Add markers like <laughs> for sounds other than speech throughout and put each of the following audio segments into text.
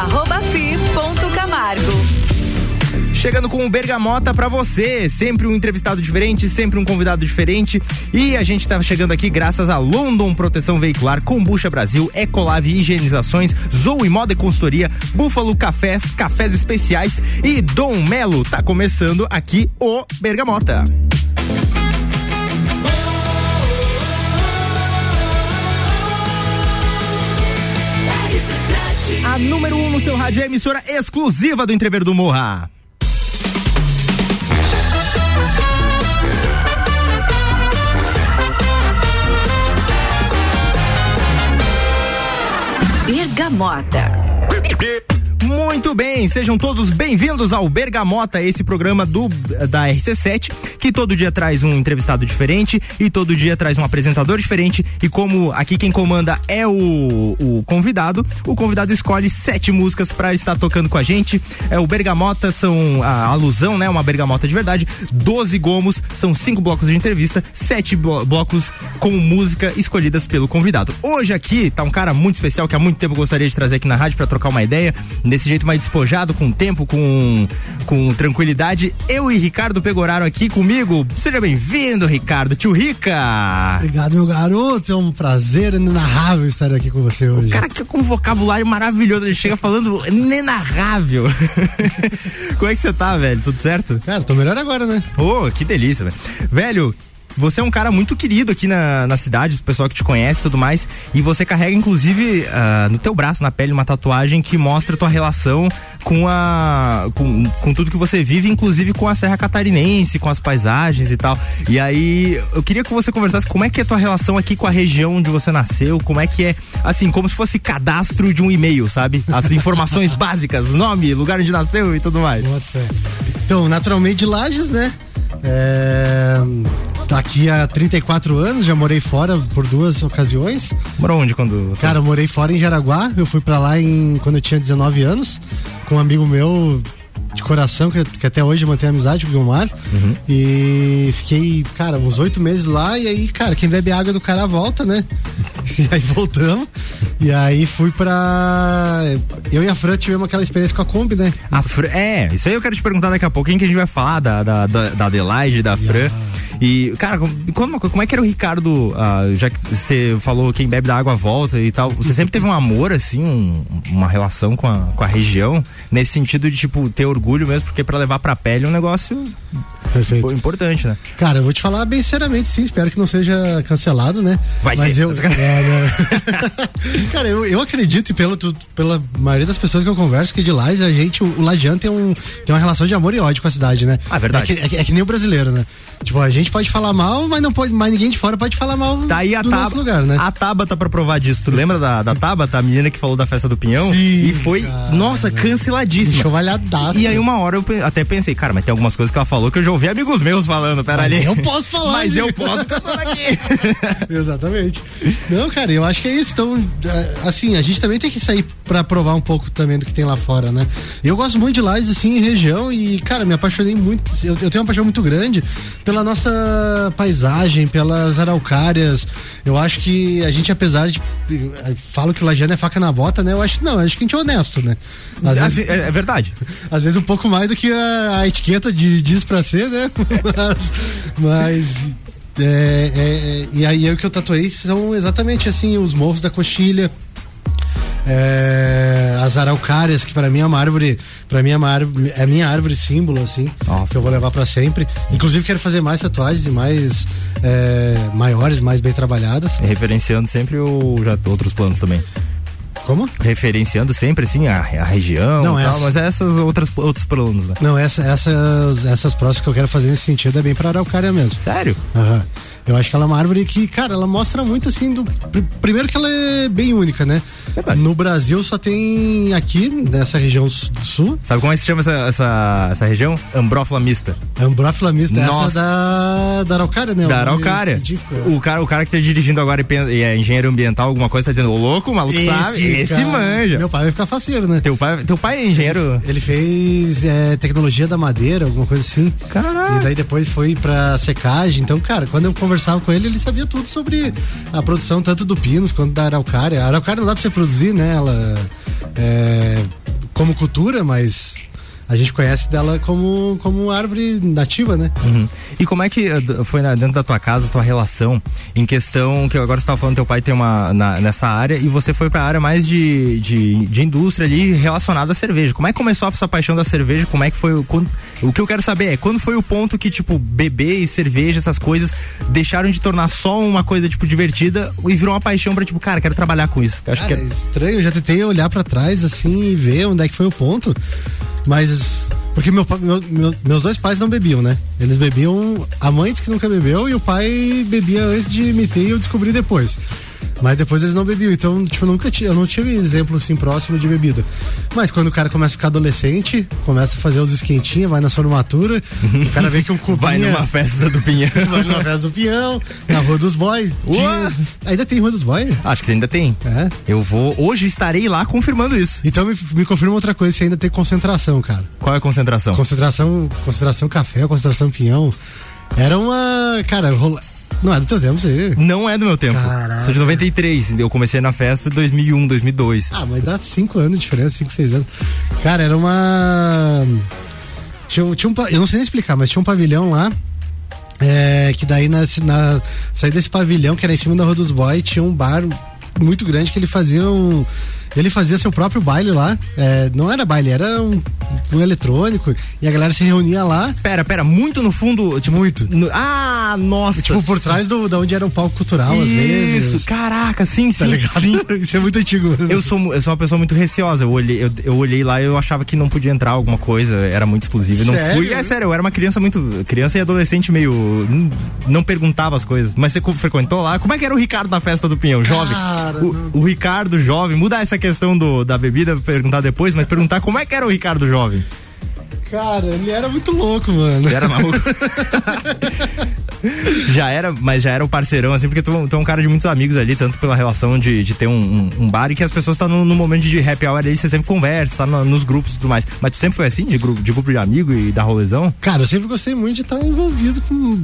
arroba fi ponto Camargo. Chegando com o Bergamota para você, sempre um entrevistado diferente, sempre um convidado diferente. E a gente tá chegando aqui graças a London Proteção Veicular, Combucha Brasil, Ecolave Higienizações, Zoe Moda e Consultoria, Búfalo Cafés, Cafés Especiais e Dom Melo. Tá começando aqui o Bergamota. Número 1 um no seu rádio emissora exclusiva do Entrever do Morra. Bergamota. Muito bem, sejam todos bem-vindos ao Bergamota, esse programa do da RC7, que todo dia traz um entrevistado diferente e todo dia traz um apresentador diferente. E como aqui quem comanda é o, o convidado, o convidado escolhe sete músicas para estar tocando com a gente. É o Bergamota são a alusão, né? Uma bergamota de verdade. Doze gomos, são cinco blocos de entrevista, sete blocos com música escolhidas pelo convidado. Hoje aqui tá um cara muito especial que há muito tempo eu gostaria de trazer aqui na rádio para trocar uma ideia desse jeito mais despojado, com tempo, com, com tranquilidade. Eu e Ricardo Pegoraro aqui comigo. Seja bem-vindo, Ricardo. Tio Rica. Obrigado, meu garoto. É um prazer inenarrável estar aqui com você hoje. O cara que com um vocabulário maravilhoso, ele chega falando inenarrável. <laughs> Como é que você tá, velho? Tudo certo? Cara, tô melhor agora, né? Pô, oh, que delícia, velho. Velho, você é um cara muito querido aqui na, na cidade, o pessoal que te conhece e tudo mais. E você carrega, inclusive, uh, no teu braço, na pele, uma tatuagem que mostra tua relação com a. Com, com tudo que você vive, inclusive com a Serra Catarinense, com as paisagens e tal. E aí, eu queria que você conversasse como é que é a tua relação aqui com a região onde você nasceu, como é que é, assim, como se fosse cadastro de um e-mail, sabe? As informações <laughs> básicas, nome, lugar onde nasceu e tudo mais. Então, naturalmente de Lages, né? É, aqui há 34 anos, já morei fora por duas ocasiões. Morou onde quando? Você... Cara, eu morei fora em Jaraguá. Eu fui para lá em, quando eu tinha 19 anos, com um amigo meu de coração, que, que, até hoje mantém amizade com o Guilmar. Uhum. E fiquei, cara, uns oito meses lá. E aí, cara, quem bebe água do cara volta, né? <laughs> E aí voltamos. E aí fui pra. Eu e a Fran tivemos aquela experiência com a Kombi, né? A Fran, é, isso aí eu quero te perguntar daqui a pouquinho que a gente vai falar da, da, da, da Adelaide, da Fran. Yeah. E, cara, como, como é que era o Ricardo, uh, já que você falou quem bebe da água volta e tal, você sempre teve um amor, assim, um, uma relação com a, com a região, nesse sentido de, tipo, ter orgulho mesmo, porque para levar pra pele é um negócio Perfeito. importante, né? Cara, eu vou te falar bem seriamente, sim, espero que não seja cancelado, né? Vai Mas ser. eu. É, né? <laughs> cara, eu, eu acredito, e pelo, pela maioria das pessoas que eu converso, que de lá a gente, o, o tem, um, tem uma relação de amor e ódio com a cidade, né? Ah, verdade. É que, é, é que nem o brasileiro, né? Tipo, a gente pode falar mal, mas não pode, mas ninguém de fora pode falar mal tá aí a do nosso lugar, né? A Tabata pra provar disso. Tu lembra da, da Tabata, a menina que falou da festa do Pinhão? Sim, e foi, cara, nossa, canceladíssima. Enxovalhadaço. E aí uma hora eu até pensei, cara, mas tem algumas coisas que ela falou que eu já ouvi amigos meus falando, pera ali. Eu posso falar. mas eu posso pensar aqui. <laughs> Exatamente. Não, cara, eu acho que é isso. Então, é, assim, a gente também tem que sair pra provar um pouco também do que tem lá fora, né? Eu gosto muito de Lages, assim, em região e, cara, me apaixonei muito. Eu, eu tenho uma paixão muito grande pela nossa paisagem, pelas araucárias. Eu acho que a gente, apesar de. Falo que o Lajano é faca na bota, né? Eu acho não, eu acho que a gente é honesto, né? Às é, vezes, é, verdade. <laughs> Às vezes um pouco mais do que a, a etiqueta de, diz pra ser, né? <laughs> mas. mas é, é, é, e aí o que eu tatuei são exatamente assim os morros da coxilha é, as araucárias, que para mim é uma árvore, para mim é, uma árvore, é minha árvore símbolo, assim, Nossa. que eu vou levar para sempre. Inclusive quero fazer mais tatuagens e mais é, maiores, mais bem trabalhadas. referenciando sempre o, já outros planos também. Como? Referenciando sempre, assim, a, a região não, tal, mas essas outras outros planos, né? Não, essa, essas, essas próximas que eu quero fazer nesse sentido é bem pra Araucária mesmo. Sério? Aham. Uhum. Eu acho que ela é uma árvore que, cara, ela mostra muito assim do. Primeiro que ela é bem única, né? Verdade. No Brasil só tem aqui, nessa região do sul. Sabe como é que se chama essa, essa, essa região? Ambrófila mista. Ambrófila mista, Nossa. essa da, da Araucária, né? Da Araucária. É. O cara, o cara que tá dirigindo agora e é engenheiro ambiental, alguma coisa, tá dizendo, ô louco, o maluco esse, sabe? Esse cara, manja. Meu pai vai ficar faceiro, né? Teu pai, teu pai é engenheiro? Ele fez é, tecnologia da madeira, alguma coisa assim. Caraca. E daí depois foi pra secagem. Então, cara, quando eu conversava com ele, ele sabia tudo sobre a produção tanto do Pinos quanto da Araucária. A Araucária não dá pra você produzir, né? Ela é, como cultura, mas a gente conhece dela como, como árvore nativa, né? Uhum. E como é que uh, foi na, dentro da tua casa, tua relação, em questão que agora você estava falando, teu pai tem uma na, nessa área e você foi para a área mais de, de, de, indústria ali relacionada à cerveja. Como é que começou essa paixão da cerveja? Como é que foi? Quando, o que eu quero saber é quando foi o ponto que, tipo, beber e cerveja, essas coisas, deixaram de tornar só uma coisa, tipo, divertida e virou uma paixão pra, tipo, cara, quero trabalhar com isso. Acho cara, que é estranho, eu já tentei olhar para trás assim e ver onde é que foi o ponto. Mas. Porque meu, meu, meu, meus dois pais não bebiam, né? Eles bebiam. A mãe que nunca bebeu e o pai bebia antes de me ter e eu descobri depois. Mas depois eles não bebiam. Então, tipo, nunca tinha, eu não tive exemplo assim próximo de bebida. Mas quando o cara começa a ficar adolescente, começa a fazer os esquentinhos, vai na formatura, o cara vê que um cubinho. Vai numa <laughs> festa do Pinhão. <laughs> vai numa festa do Pinhão, na Rua dos Boys. Ainda tem Rua dos Boys? Acho que ainda tem. É. Eu vou. Hoje estarei lá confirmando isso. Então me, me confirma outra coisa, se ainda tem concentração, cara. Qual é a concentração? Concentração, concentração café, concentração pinhão. Era uma. Cara, rola, não é do teu tempo, você. Não é do meu tempo. Caraca. Sou de 93. Eu comecei na festa em 2001, 2002. Ah, mas dá 5 anos de diferença, 5, 6 anos. Cara, era uma. Tinha, tinha um, eu não sei nem explicar, mas tinha um pavilhão lá. É, que daí na, na saída desse pavilhão, que era em cima da Rua dos Boys, tinha um bar muito grande que ele fazia um ele fazia seu próprio baile lá. É, não era baile, era um, um, eletrônico. E a galera se reunia lá. Pera, pera, muito no fundo. Tipo, muito. No, ah, nossa. Tipo, por trás do, da onde era o palco cultural, Isso, às vezes. Isso, caraca, sim, tá sim. Tá sim. <laughs> Isso é muito antigo. Eu sou, eu sou uma pessoa muito receosa. Eu olhei, eu, eu olhei lá e eu achava que não podia entrar alguma coisa, era muito exclusivo. não fui. É sério, eu era uma criança muito. Criança e adolescente meio. Não, não perguntava as coisas. Mas você frequentou lá? Como é que era o Ricardo na festa do Pinhão? Jovem. Cara, o, o Ricardo jovem, muda essa questão do, da bebida, perguntar depois, mas perguntar como é que era o Ricardo jovem. Cara, ele era muito louco, mano. Ele era maluco. <laughs> já era, mas já era o parceirão, assim, porque tu, tu é um cara de muitos amigos ali, tanto pela relação de, de ter um, um, um bar e que as pessoas estão tá momento de happy hour ali, você sempre conversa, tá no, nos grupos e tudo mais. Mas tu sempre foi assim, de, grupo, de grupo de amigo e da rolezão? Cara, eu sempre gostei muito de estar tá envolvido com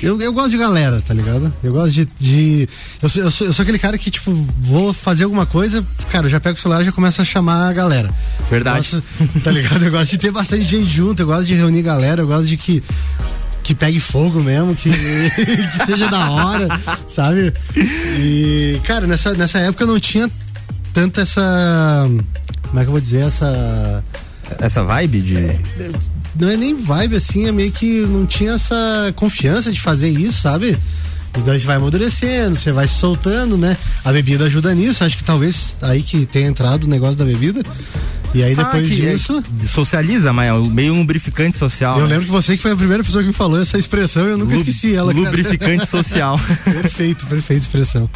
eu, eu gosto de galera, tá ligado? Eu gosto de. de eu, sou, eu, sou, eu sou aquele cara que, tipo, vou fazer alguma coisa, cara, eu já pego o celular e já começo a chamar a galera. Verdade. Gosto, tá ligado? Eu gosto de ter bastante gente junto, eu gosto de reunir galera, eu gosto de que que pegue fogo mesmo, que, <laughs> que seja da hora, sabe? E, cara, nessa, nessa época eu não tinha tanto essa. Como é que eu vou dizer? Essa. Essa vibe de. É, não é nem vibe assim, é meio que não tinha essa confiança de fazer isso, sabe? Então você vai amadurecendo, você vai se soltando, né? A bebida ajuda nisso, acho que talvez aí que tenha entrado o negócio da bebida. E aí depois ah, disso. É, socializa, mas é meio lubrificante social. Eu né? lembro que você que foi a primeira pessoa que me falou essa expressão e eu nunca Lub, esqueci ela. Lubrificante <laughs> social. perfeito, perfeita expressão.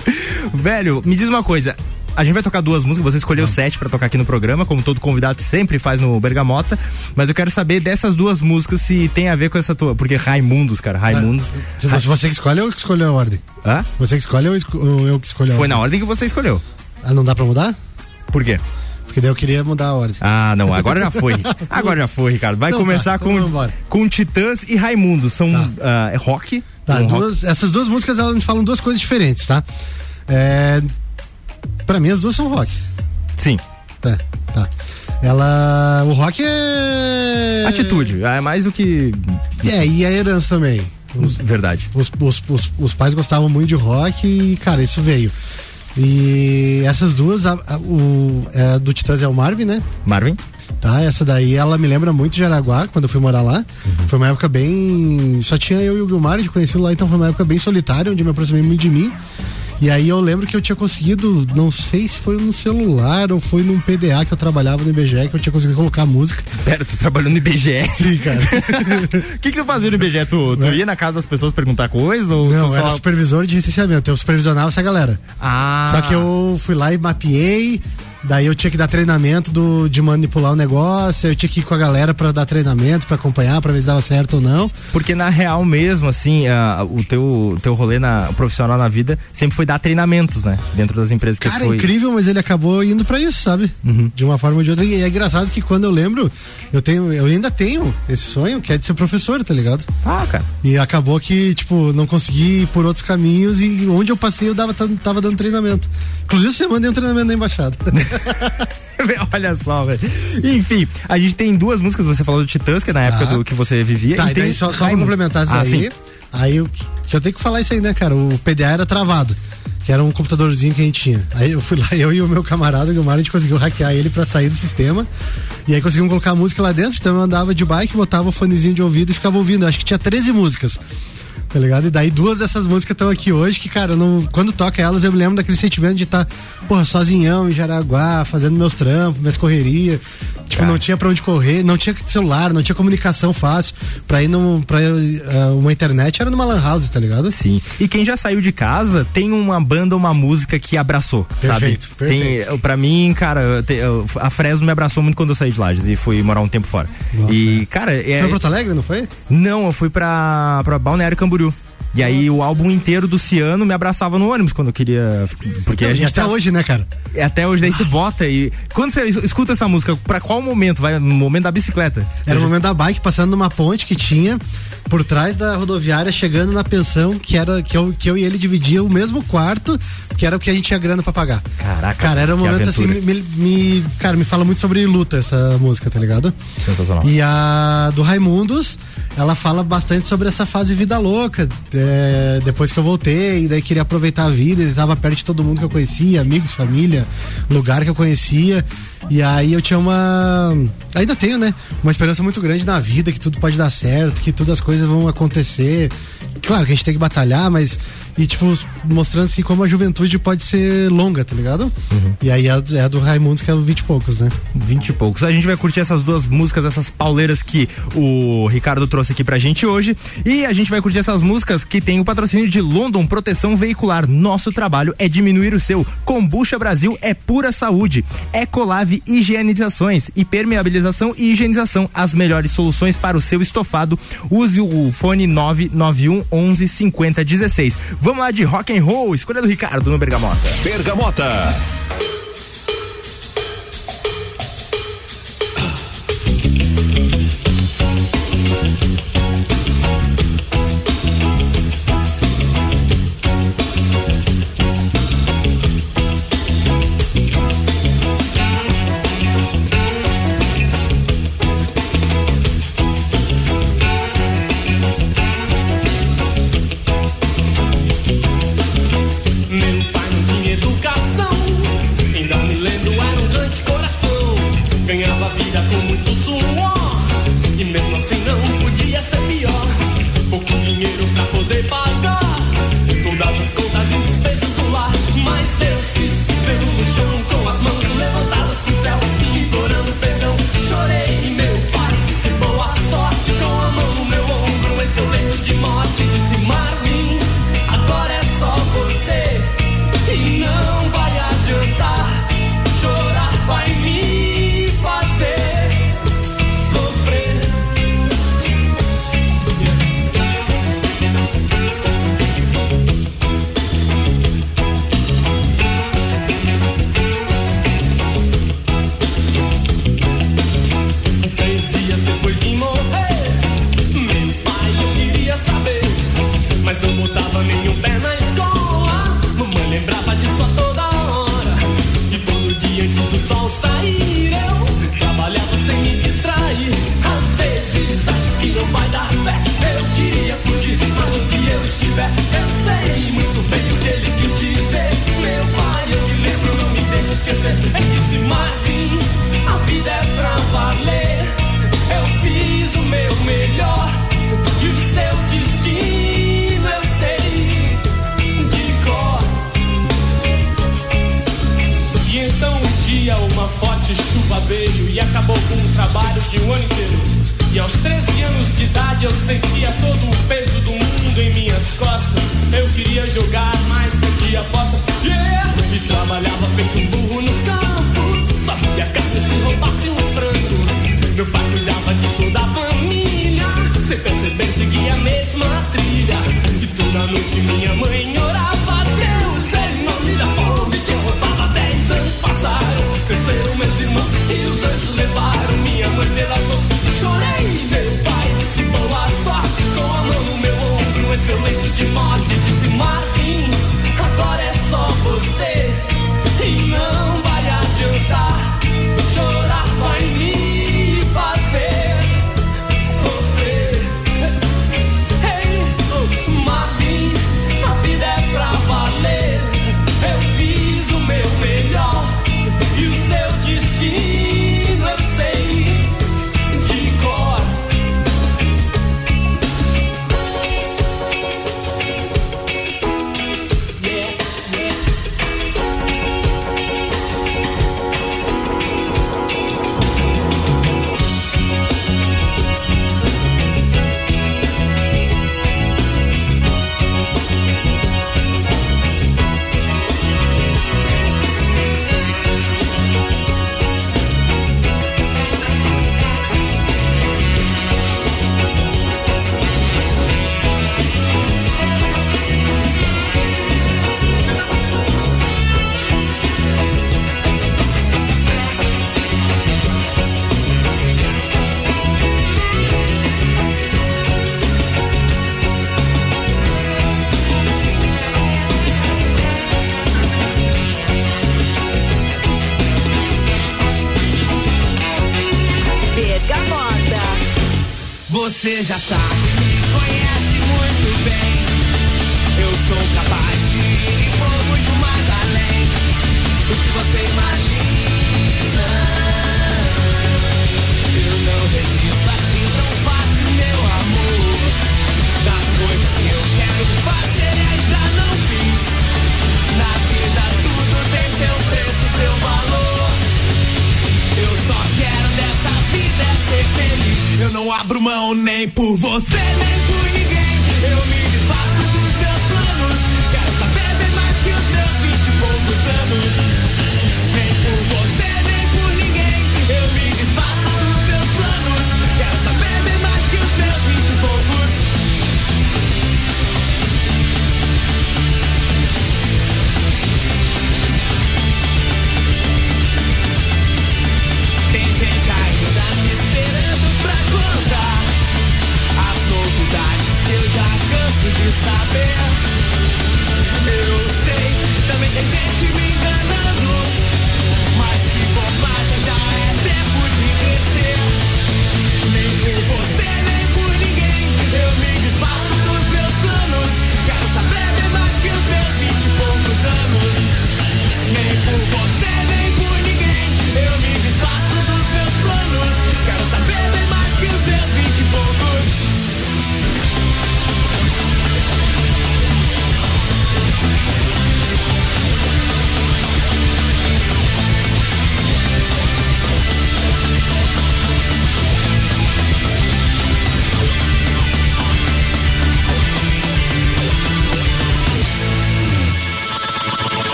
Velho, me diz uma coisa. A gente vai tocar duas músicas, você escolheu sete para tocar aqui no programa, como todo convidado sempre faz no Bergamota. Mas eu quero saber dessas duas músicas se tem a ver com essa tua. Porque Raimundos, cara, Raimundos. Ah, se você que escolhe ou que escolheu a ordem? Hã? Você que escolhe ou eu que escolhi a ordem? Foi na ordem que você escolheu. Ah, não dá pra mudar? Por quê? Porque daí eu queria mudar a ordem. Ah, não, agora já foi. <laughs> Agora já foi, Ricardo. Vai então tá, começar tá, então com, com Titãs e Raimundos. São tá. uh, rock. Tá, um duas, rock. essas duas músicas elas me falam duas coisas diferentes, tá? É, Pra mim, as duas são rock. Sim. Tá, tá. Ela. O rock é. Atitude, é mais do que. É, e a herança também. Os, Verdade. Os, os, os, os, pais gostavam muito de rock e, cara, isso veio. E essas duas, a, a, o é, do Titãs é o Marvin, né? Marvin. Tá, essa daí ela me lembra muito de Araguá, quando eu fui morar lá. Uhum. Foi uma época bem. Só tinha eu e o Gilmar de conhecido lá, então foi uma época bem solitária, onde eu me aproximei muito de mim. E aí eu lembro que eu tinha conseguido, não sei se foi no celular ou foi num PDA que eu trabalhava no IBGE, que eu tinha conseguido colocar música. Pera, tu trabalhou no IBGE? Sim, cara. O <laughs> que, que tu fazia no IBGE? Tu, tu ia na casa das pessoas perguntar coisas? Ou não, tu era só... supervisor de recenseamento, eu supervisionava essa galera. Ah. Só que eu fui lá e mapeei Daí eu tinha que dar treinamento do, de manipular o negócio, eu tinha que ir com a galera para dar treinamento, para acompanhar, para ver se dava certo ou não. Porque na real mesmo, assim, o teu, teu rolê na, profissional na vida sempre foi dar treinamentos, né? Dentro das empresas que Cara, foi. incrível, mas ele acabou indo para isso, sabe? Uhum. De uma forma ou de outra. E é engraçado que quando eu lembro, eu tenho, eu ainda tenho esse sonho, que é de ser professor, tá ligado? Ah, cara. E acabou que, tipo, não consegui ir por outros caminhos e onde eu passei eu dava, tava dando treinamento. Inclusive, você manda um treinamento na embaixada. <laughs> <laughs> Olha só, velho. Enfim, a gente tem duas músicas, você falou do Titãs, que é na época Tá. do que você vivia. Tá, e e tem daí só, só pra complementar isso Ah, daí. Aí eu, eu tenho que falar isso aí, né, cara? O PDA era travado. Que era um computadorzinho que a gente tinha. Aí eu fui lá, <laughs> eu e o meu camarada, o Gilmar, a gente conseguiu hackear ele pra sair do sistema. E aí conseguimos colocar a música lá dentro. Então eu andava de bike, botava o fonezinho de ouvido e ficava ouvindo. Eu acho que tinha 13 músicas. Tá ligado? E daí duas dessas músicas estão aqui hoje, que, cara, não, quando toca elas, eu me lembro daquele sentimento de estar, porra, sozinhão em Jaraguá, fazendo meus trampos, minhas correrias. Tipo, não tinha pra onde correr, não tinha celular, não tinha comunicação fácil. Pra ir num, pra uh, uma internet era numa lan house, tá ligado? Sim. E quem já saiu de casa tem uma banda, uma música que abraçou, Perfeito, sabe? perfeito. Tem, pra mim, cara, te- a Fresno me abraçou muito quando eu saí de Lages e fui morar um tempo fora. Nossa, e, cara, Você é, foi pra Porto Alegre, não foi? não, eu fui pra, pra Balneário Camboriú. E aí o álbum inteiro do Ciano me abraçava no ônibus quando eu queria. Porque a gente até tá- hoje, né, cara? É, Até hoje daí você bota e. Quando você escuta essa música, pra qual momento? Vai no momento da bicicleta. Era o momento da bike passando numa ponte que tinha por trás da rodoviária, chegando na pensão, que era que eu, que eu e ele dividia o mesmo quarto, que era o que a gente tinha grana pra pagar. Caraca, Cara, era um momento assim, aventura. me, me- Cara, me fala muito sobre luta essa música, tá ligado? Sensacional. E a do Raimundos, ela fala bastante sobre essa fase vida louca. é, depois que eu voltei, daí queria aproveitar a vida, ele tava perto de todo mundo que eu conhecia, amigos, família, lugar que eu conhecia. E aí eu tinha uma. Ainda tenho, né? Uma esperança muito grande na vida, que tudo pode dar certo, que todas as coisas vão acontecer. Claro que a gente tem que batalhar, mas. E, tipo, mostrando assim como a juventude pode ser longa, tá ligado? E aí é a, é do Raimundos, que é o 20 e poucos, né? 20 e poucos. A gente vai curtir essas duas músicas, essas pauleiras que o Ricardo trouxe aqui pra gente hoje. E a gente vai curtir essas músicas que tem o patrocínio de London Proteção Veicular. Nosso trabalho é diminuir o seu. Kombucha Brasil é pura saúde. Ecolave Higienizações e permeabilização e higienização. As melhores soluções para o seu estofado. Use o fone 991 11 50 16. Vamos lá de rock and roll. Escolha do Ricardo no Bergamota. Bergamota.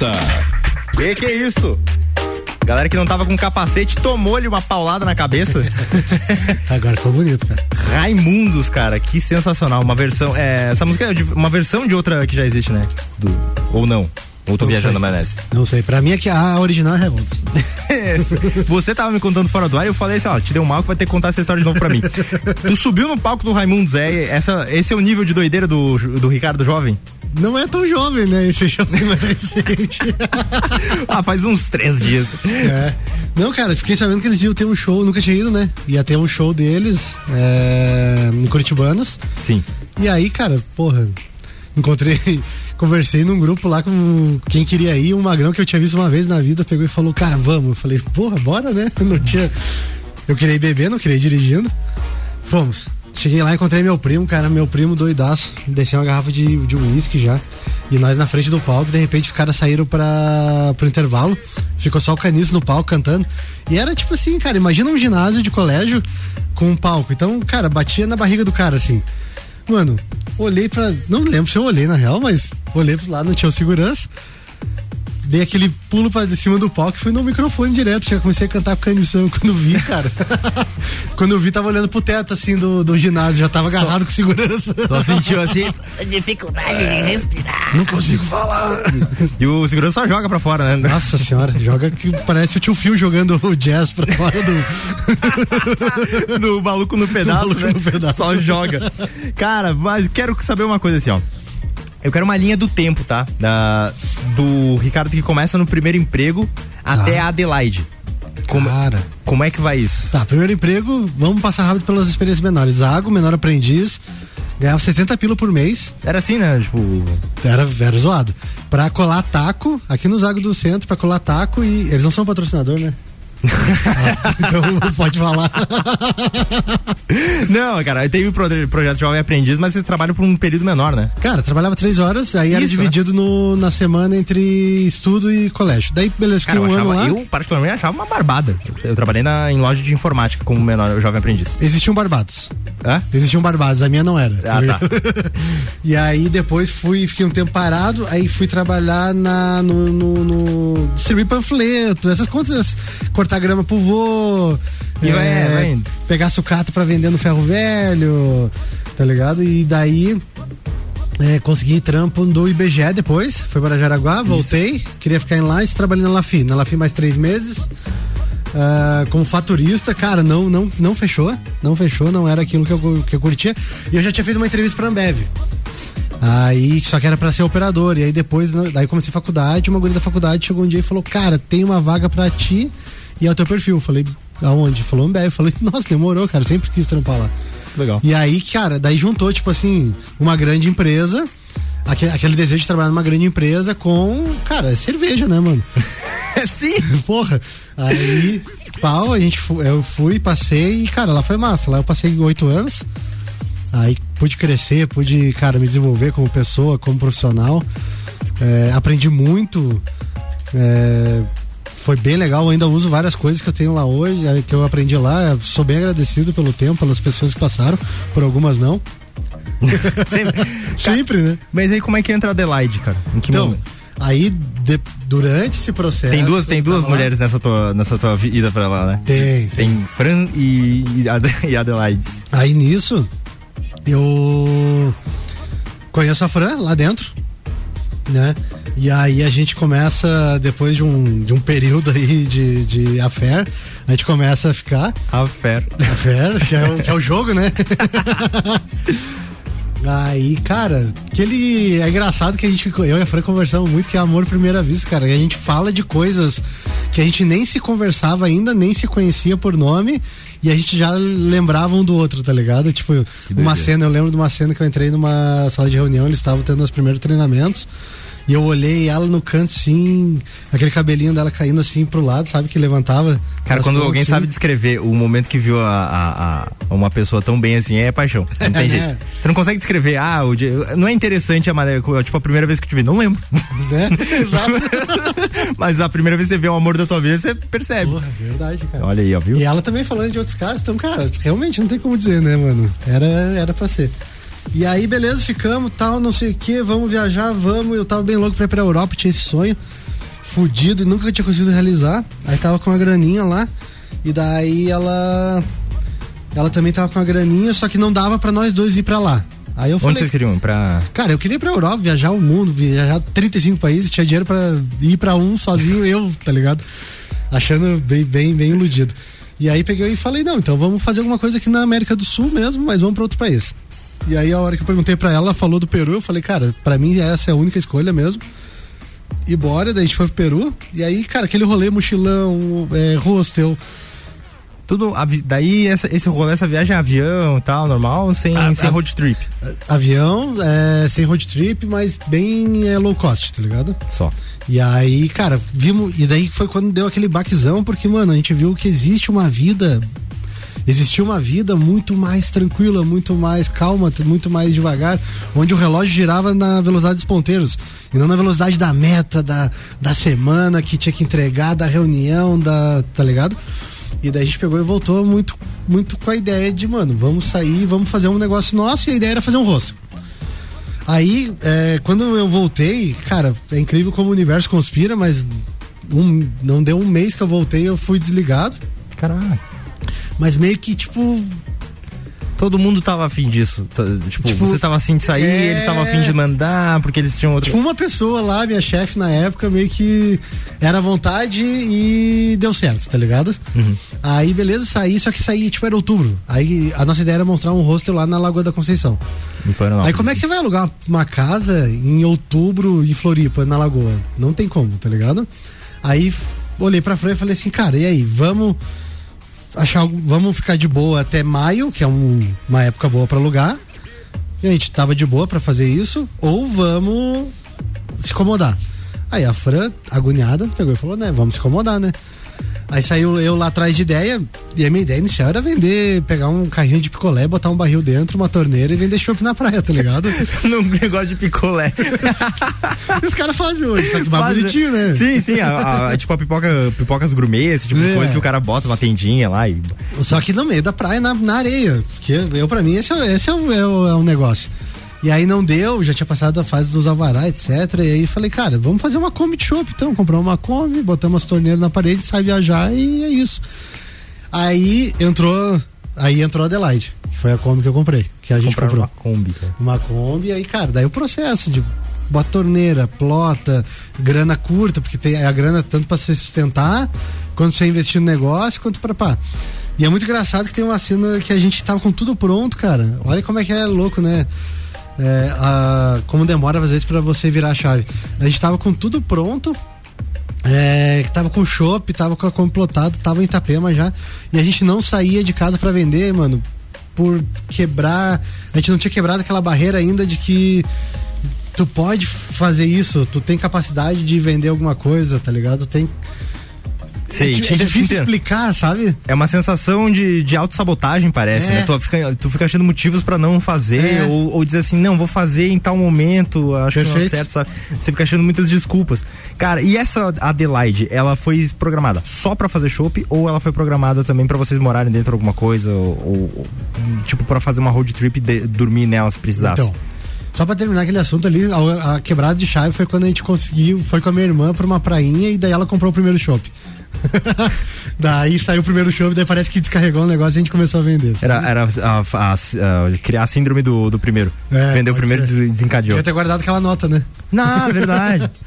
Bergamota. Que que é isso? Galera que não tava com capacete tomou-lhe uma paulada na cabeça. <laughs> Agora ficou bonito, cara. Raimundos, cara, que sensacional. Uma versão. É, essa música é de- uma versão de outra que já existe, né? Do- ou não. Ou tô Não viajando sei. na maionese. Não sei, pra mim é que a original é Raimundos. <laughs> Você tava me contando fora do ar e eu falei assim, ó, te deu mal que vai ter que contar essa história de novo pra mim. <laughs> tu subiu no palco do Raimundos, é, essa, esse é o nível de doideira do, do Ricardo Jovem? Não é tão jovem, né? Esse jovem mais recente. <laughs> Ah, faz uns três dias. É. Não, cara, fiquei sabendo que eles iam ter um show, nunca tinha ido, né? Ia ter um show deles é, em Curitibanos. Sim. E aí, cara, porra, encontrei, <laughs> conversei num grupo lá com quem queria ir, um magrão que eu tinha visto uma vez na vida, pegou e falou, cara, vamos. Eu falei, porra, bora, né? Eu não tinha. Eu queria ir beber, não queria ir dirigindo. Fomos. Cheguei lá, encontrei meu primo, cara, meu primo doidaço. Desceu uma garrafa de de uísque já. E nós na frente do palco, de repente os caras saíram para pro intervalo. Ficou só o caniço no palco cantando. E era tipo assim, cara, imagina um ginásio de colégio com um palco. Então, cara, batia na barriga do cara, assim. Mano, olhei pra. Não lembro se eu olhei na real, mas olhei pro lado, não tinha segurança. Dei aquele pulo pra cima do palco e fui no microfone direto. Já comecei a cantar com canição <laughs> quando vi, cara. <laughs> quando eu vi, tava olhando pro teto, assim, do, do ginásio. Já tava agarrado com segurança. Só sentiu assim. <laughs> Dificuldade de respirar. Não consigo falar. E o segurança só joga pra fora, né? Nossa senhora, joga que parece o tio Phil jogando o jazz pra fora do. do maluco no pedaço, maluco né? no pedaço. Só joga. Cara, mas quero saber uma coisa assim, ó. Eu quero uma linha do tempo, tá? Da, do Ricardo que começa no primeiro emprego até Tá. a Adelaide. Como, Cara. como é que vai isso? Tá, primeiro emprego, vamos passar rápido pelas experiências menores. Zago, menor aprendiz, ganhava 70 pila por mês. Era assim, né? Tipo, Era, era zoado. Pra colar taco, aqui no Zago do Centro, pra colar taco e. Eles não são patrocinador, né? <laughs> Então pode falar. <laughs> Não, cara, teve o pro- projeto Jovem Aprendiz, mas vocês trabalham por um período menor, né? Cara, trabalhava três horas, aí era Isso, dividido no, na semana entre estudo e colégio. Daí, beleza, Cara, eu, um ano achava, lá. eu particularmente achava uma barbada. Eu, eu trabalhei na, em loja de informática como menor Jovem Aprendiz. Existiam barbados. Hã? Existiam barbados, a minha não era. Ah, tá. <laughs> e aí depois fui, fiquei um tempo parado, aí fui trabalhar na, no, no, no- distribuir panfleto, essas contas, cortar grama pro vô, E vai- é, vai indo. pegar sucata pra vender no ferro velho, tá ligado? E daí é, consegui trampo do IBGE depois, fui para Jaraguá, voltei, queria ficar em lá e trabalhei na Lafi. Na Lafi mais três meses. ah, como faturista, cara, não, não, não fechou. Não fechou, não era aquilo que eu, que eu curtia. E eu já tinha feito uma entrevista pra Ambev. Aí, só que era pra ser operador. E aí depois, né, daí comecei faculdade, uma guria da faculdade chegou um dia e falou, cara, tem uma vaga pra ti e é o teu perfil. Falei, aonde? Falou, Ambev. Falei, nossa, demorou, cara, sempre quis trampar lá. Legal. E aí, cara, daí juntou, tipo assim, uma grande empresa, aquele, aquele desejo de trabalhar numa grande empresa com, cara, cerveja, né, mano? <laughs> Sim. <laughs> Porra. Aí, pau, a gente eu fui, passei e, cara, lá foi massa. Lá eu passei oito anos. Aí pude crescer, pude, cara, me desenvolver como pessoa, como profissional. É, aprendi muito. É, foi bem legal, eu ainda uso várias coisas que eu tenho lá hoje, é, que eu aprendi lá. Sou bem agradecido pelo tempo, pelas pessoas que passaram, por algumas não. <laughs> Sempre. Sempre, né? Mas aí como é que entra a Adelaide, cara? Em que Então, momento? aí de- durante esse processo. Tem duas, tem duas tava lá- mulheres nessa tua, nessa tua ida pra lá, né? Tem, tem. Tem Fran e, <laughs> e Adelaide. Aí nisso, eu conheço a Fran lá dentro, né? E aí a gente começa, depois de um, de um período aí de, de affair, a gente começa a ficar. A Fer. Affair, que é o, que é o jogo, né? <laughs> Aí, cara, aquele. É engraçado que a gente ficou. Eu e a Fran conversamos muito, que é amor à primeira vista, cara. E a gente fala de coisas que a gente nem se conversava ainda, nem se conhecia por nome. E a gente já lembrava um do outro, tá ligado? Tipo, uma cena, eu lembro de uma cena que eu entrei numa sala de reunião, eles estavam tendo os primeiros treinamentos. E eu olhei ela no canto, assim, aquele cabelinho dela caindo assim pro lado, sabe? Que levantava. Cara, quando alguém assim. sabe descrever o momento que viu a, a- a- uma pessoa tão bem assim, é paixão. Não tem <laughs> É. jeito. Você não consegue descrever, ah, o dia- não é interessante a maneira, tipo, a primeira vez que eu te vi, não lembro. Né? <laughs> Exato. <laughs> Mas a primeira vez que você vê o amor da tua vida, você percebe. Porra, verdade, cara. Olha aí, ó, viu? E ela também falando de outros casos, então, cara, realmente não tem como dizer, né, mano? Era, era pra ser. E aí, beleza, ficamos, tal, não sei o que, vamos viajar, vamos. Eu tava bem louco pra ir pra Europa, tinha esse sonho, fudido, e nunca tinha conseguido realizar. Aí tava com uma graninha lá, e daí ela. Ela também tava com uma graninha, só que não dava pra nós dois ir pra lá. Aí eu Onde falei, vocês queriam? Pra. Cara, eu queria ir pra Europa, viajar o mundo, viajar 35 países, tinha dinheiro pra ir pra um sozinho, eu, tá ligado? Achando bem, bem, bem iludido. E aí peguei e falei, não, então vamos fazer alguma coisa aqui na América do Sul mesmo, mas vamos pra outro país. E aí a hora que eu perguntei pra ela, ela falou do Peru, eu falei, cara, pra mim essa é a única escolha mesmo. E bora, daí a gente foi pro Peru. E aí, cara, aquele rolê, mochilão, é, hostel. Tudo. Daí essa, esse rolê, essa viagem é avião e tal, normal, sem, Ah, sem road trip. Avião, é, sem road trip, mas bem é, low cost, tá ligado? Só. E aí, cara, vimos. E daí foi quando deu aquele baquezão, porque, mano, a gente viu que existe uma vida. Existia uma vida muito mais tranquila, muito mais calma, muito mais devagar, onde o relógio girava na velocidade dos ponteiros e não na velocidade da meta, da, da semana que tinha que entregar, da reunião, da. tá ligado? E daí a gente pegou e voltou muito, muito com a ideia de, mano, vamos sair, vamos fazer um negócio nosso, e a ideia era fazer um rosto. Aí, é, quando eu voltei, cara, é incrível como o universo conspira, mas um- não deu um mês que eu voltei, eu fui desligado. Caraca. Mas meio que, tipo, Todo mundo tava afim disso. tá, Tipo, Tipo, você tava afim de sair, é- eles estavam afim de mandar, porque eles tinham outro. tipo, uma pessoa lá, minha chefe na época, meio que era à vontade e deu certo, tá ligado? Aí, beleza, saí, só que saí, tipo, era outubro. Aí a nossa ideia era mostrar um hostel lá na Lagoa da Conceição. Aí como é que você vai alugar uma casa em outubro em Floripa, na Lagoa? Não tem como, tá ligado? Aí olhei pra Fran e falei assim, cara, e aí, vamos achar, vamos ficar de boa até maio, que é um- uma época boa pra alugar. E a gente tava de boa pra fazer isso, ou vamos se incomodar. Aí a Fran, agoniada, pegou e falou, né, vamos se incomodar, né? Aí saiu eu lá atrás de ideia, e a minha ideia inicial era vender, pegar um carrinho de picolé, botar um barril dentro, uma torneira e vender chopp na praia, tá ligado? <laughs> Num negócio de picolé. Os caras fazem hoje, só que mais bonitinho, né? Sim, sim. A, a- tipo a pipoca, pipocas gourmet, esse tipo de É. coisa que o cara bota uma tendinha lá e. Só que no meio da praia, na, na areia. Porque eu, pra mim, esse, é, esse é, o, é, o, é o negócio. E aí não deu, já tinha passado a fase dos alvará, etc. E aí falei, cara, vamos fazer uma Kombi chopp, então. Comprar uma Kombi, botamos as torneiras na parede, sai viajar e é isso. Aí entrou. Aí entrou a Adelaide, que foi a Kombi que eu comprei. Que a gente comprou. uma Kombi, cara. uma Kombi, e aí, cara, daí o processo de bota torneira, plota, grana curta, porque tem a grana tanto para se sustentar, quanto pra você investir no negócio, quanto para pá. E é muito engraçado que tem uma cena que a gente tava com tudo pronto, cara. Olha como é que é louco, né? É, a, como demora às vezes para você virar a chave. A gente tava com tudo pronto, é, tava com chopp, tava com a complotado, tava em Itapema já, e a gente não saía de casa para vender, mano, por quebrar, a gente não tinha quebrado aquela barreira ainda de que tu pode fazer isso, tu tem capacidade de vender alguma coisa, tá ligado? Tu tem Sei, é, é difícil explicar, sabe? É uma sensação de, de autossabotagem, parece, É. né? Tu fica, tu fica achando motivos pra não fazer, É. ou, ou dizer assim, não, vou fazer em tal momento, acho que não é Perfeito. certo, sabe? Você fica achando muitas desculpas. Cara, e essa Adelaide, ela foi programada só pra fazer chopp, ou ela foi programada também pra vocês morarem dentro de alguma coisa, ou, ou- tipo, pra fazer uma road trip e dormir nela se precisasse? Então, só pra terminar aquele assunto ali, a, a quebrada de chave foi quando a gente conseguiu, foi com a minha irmã pra uma prainha e daí ela comprou o primeiro chopp. <laughs> daí saiu o primeiro chopp, daí parece que descarregou o negócio e a gente começou a vender. sabe? Era, era a- a- a- criar a síndrome do, do primeiro. É, Vender o primeiro e ser. desencadeou. Devia ter guardado aquela nota, né? Não, verdade. <laughs>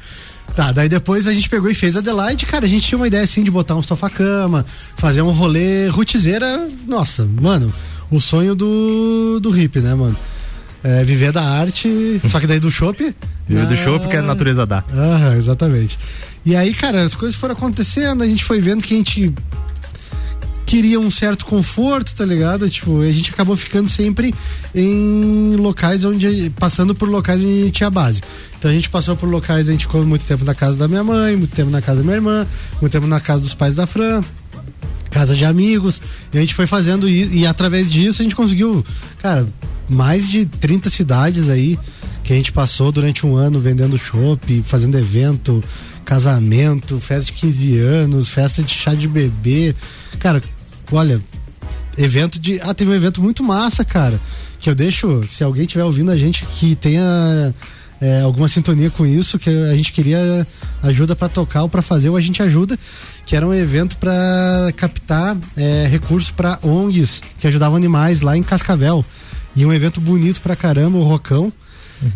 Tá, daí depois a gente pegou e fez a Adelaide, cara, a gente tinha uma ideia assim de botar um sofá-cama, fazer um rolê rotizeira, nossa, mano, o sonho do, do hippie, né, mano? É, viver da arte, só que daí do chopp. Viver do ah, show porque a natureza dá. Aham, exatamente. E aí, cara, as coisas foram acontecendo, a gente foi vendo que a gente queria um certo conforto, tá ligado? Tipo, a gente acabou ficando sempre em locais onde. passando por locais onde a gente tinha base. Então a gente passou por locais, a gente ficou muito tempo na casa da minha mãe, muito tempo na casa da minha irmã, muito tempo na casa dos pais da Fran, casa de amigos. E a gente foi fazendo isso, e através disso a gente conseguiu, cara, mais de 30 cidades aí que a gente passou durante um ano vendendo chopp, fazendo evento, casamento, festa de 15 anos, festa de chá de bebê. Cara, olha, evento de. Ah, teve um evento muito massa, cara. Que eu deixo, se alguém estiver ouvindo a gente que tenha é, alguma sintonia com isso, que a gente queria ajuda pra tocar ou pra fazer, ou a gente ajuda, que era um evento pra captar é, recursos pra ONGs que ajudavam animais lá em Cascavel. E um evento bonito pra caramba, o Rocão.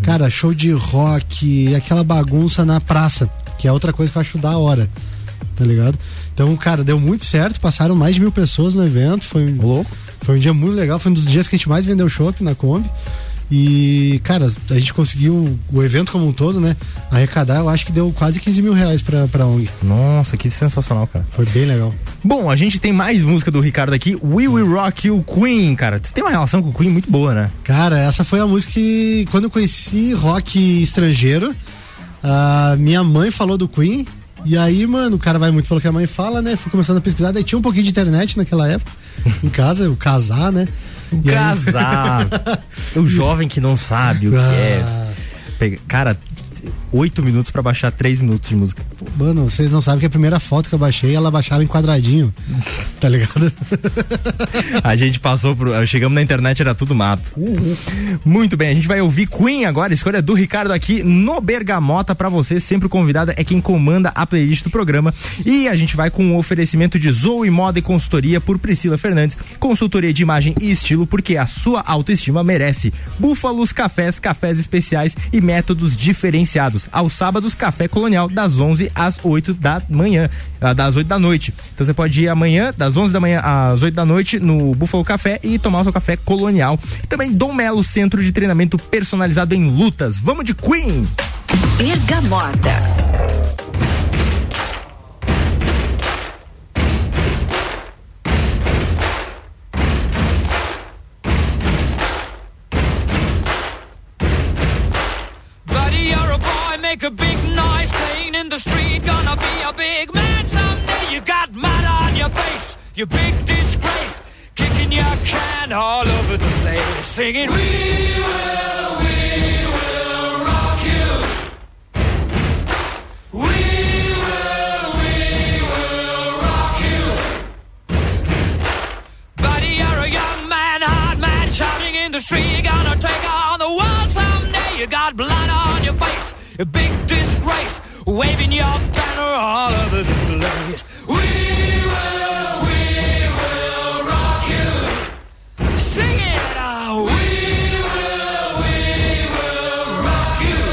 Cara, show de rock, aquela bagunça na praça, que é outra coisa que eu acho da hora, tá ligado? Então, cara, deu muito certo, passaram mais de mil pessoas no evento, foi, Louco. foi um dia muito legal, foi um dos dias que a gente mais vendeu shopping na Kombi. E, cara, a gente conseguiu o evento como um todo, né? Arrecadar, eu acho que deu quase 15 mil reais pra, pra ONG. Nossa, que sensacional, cara. Foi bem legal. Bom, a gente tem mais música do Ricardo aqui, We Will Rock You Queen, cara. Você tem uma relação com o Queen muito boa, né? Cara, essa foi a música que, quando eu conheci rock estrangeiro, a minha mãe falou do Queen. E aí, mano, o cara vai muito pelo que a mãe fala, né? Fui começando a pesquisar, daí tinha um pouquinho de internet naquela época, <laughs> em casa, o casar, né? E aí- Casar. <laughs> o jovem que não sabe o que é. Ah, Cara, oito minutos pra baixar três minutos de música. Mano, vocês não sabem que a primeira foto que eu baixei, ela baixava em quadradinho. <laughs> Tá ligado? A gente passou por. Chegamos na internet, era tudo mato. Muito bem, a gente vai ouvir Queen agora, escolha do Ricardo aqui no Bergamota pra você. Sempre o convidado é quem comanda a playlist do programa. E a gente vai com o oferecimento de Zoe Moda e Consultoria por Priscila Fernandes. Consultoria de imagem e estilo, porque a sua autoestima merece. Búfalos Cafés, cafés especiais e métodos diferenciados. Aos sábados, Café Colonial, das 11 às 8 da manhã, ah, das 8 da noite. Então você pode ir amanhã, das 11 da manhã às 8 da noite, no Búfalo Café e tomar o seu café colonial. E também Dom Melo, centro de treinamento personalizado em lutas. Vamos de Queen! Bergamota. Make a big noise playing in the street. Gonna be a big man someday. You got mud on your face, you big disgrace. Kicking your can all over the place, singing, We will, we will rock you. We will, we will rock you. Buddy, you're a young man, hard man, shouting in the street. Gonna take on the world someday. You got a big disgrace, waving your banner all over the place. We will, we will rock you. Sing it out. We will, we will rock you.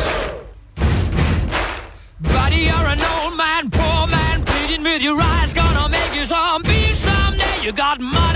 Buddy, you're an old man, poor man, pleading with your eyes, gonna make you zombie someday. You got mud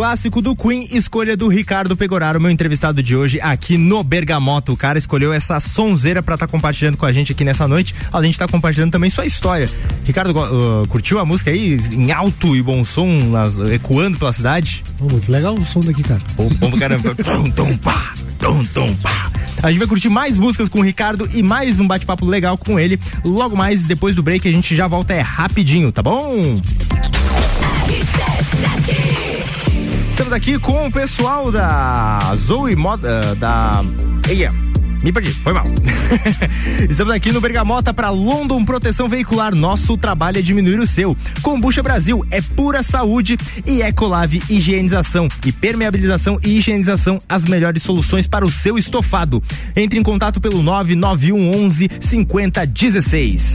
clássico do Queen, escolha do Ricardo Pegoraro, meu entrevistado de hoje aqui no Bergamoto. O cara escolheu essa sonzeira pra estar compartilhando com a gente aqui nessa noite, além de estar compartilhando também sua história. Ricardo, uh, curtiu a música aí em alto e bom som, nas- ecoando pela cidade? Pô, muito legal o som daqui, cara. Bom, bom caramba. <laughs> tum, tum, pá, tum, tum, pá. A gente vai curtir mais músicas com o Ricardo e mais um bate-papo legal com ele. Logo mais, depois do break, a gente já volta é rapidinho, tá bom? Estamos aqui com o pessoal da Zoe Moda, da... Eia, me perdi, foi mal. <laughs> Estamos aqui no Bergamota para London Proteção Veicular. Nosso trabalho é diminuir o seu. Kombucha Brasil é pura saúde e Ecolave Higienização e Permeabilização e Higienização, as melhores soluções para o seu estofado. Entre em contato pelo 991 11 5016.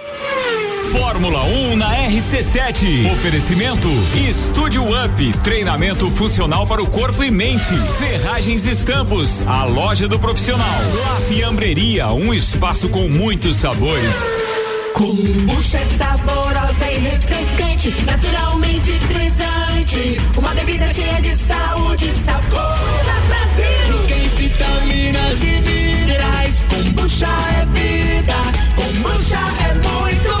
Fórmula 1 na RC7. Oferecimento Estúdio Up, treinamento funcional para o corpo e mente. Ferragens e Estampos, a loja do profissional. La Fiambreria, um espaço com muitos sabores. Kombucha é saborosa e refrescante. naturalmente frisante. Uma bebida cheia de saúde, sabor Brasil. Tem vitaminas e minerais. Kombucha é vida, kombucha é muito.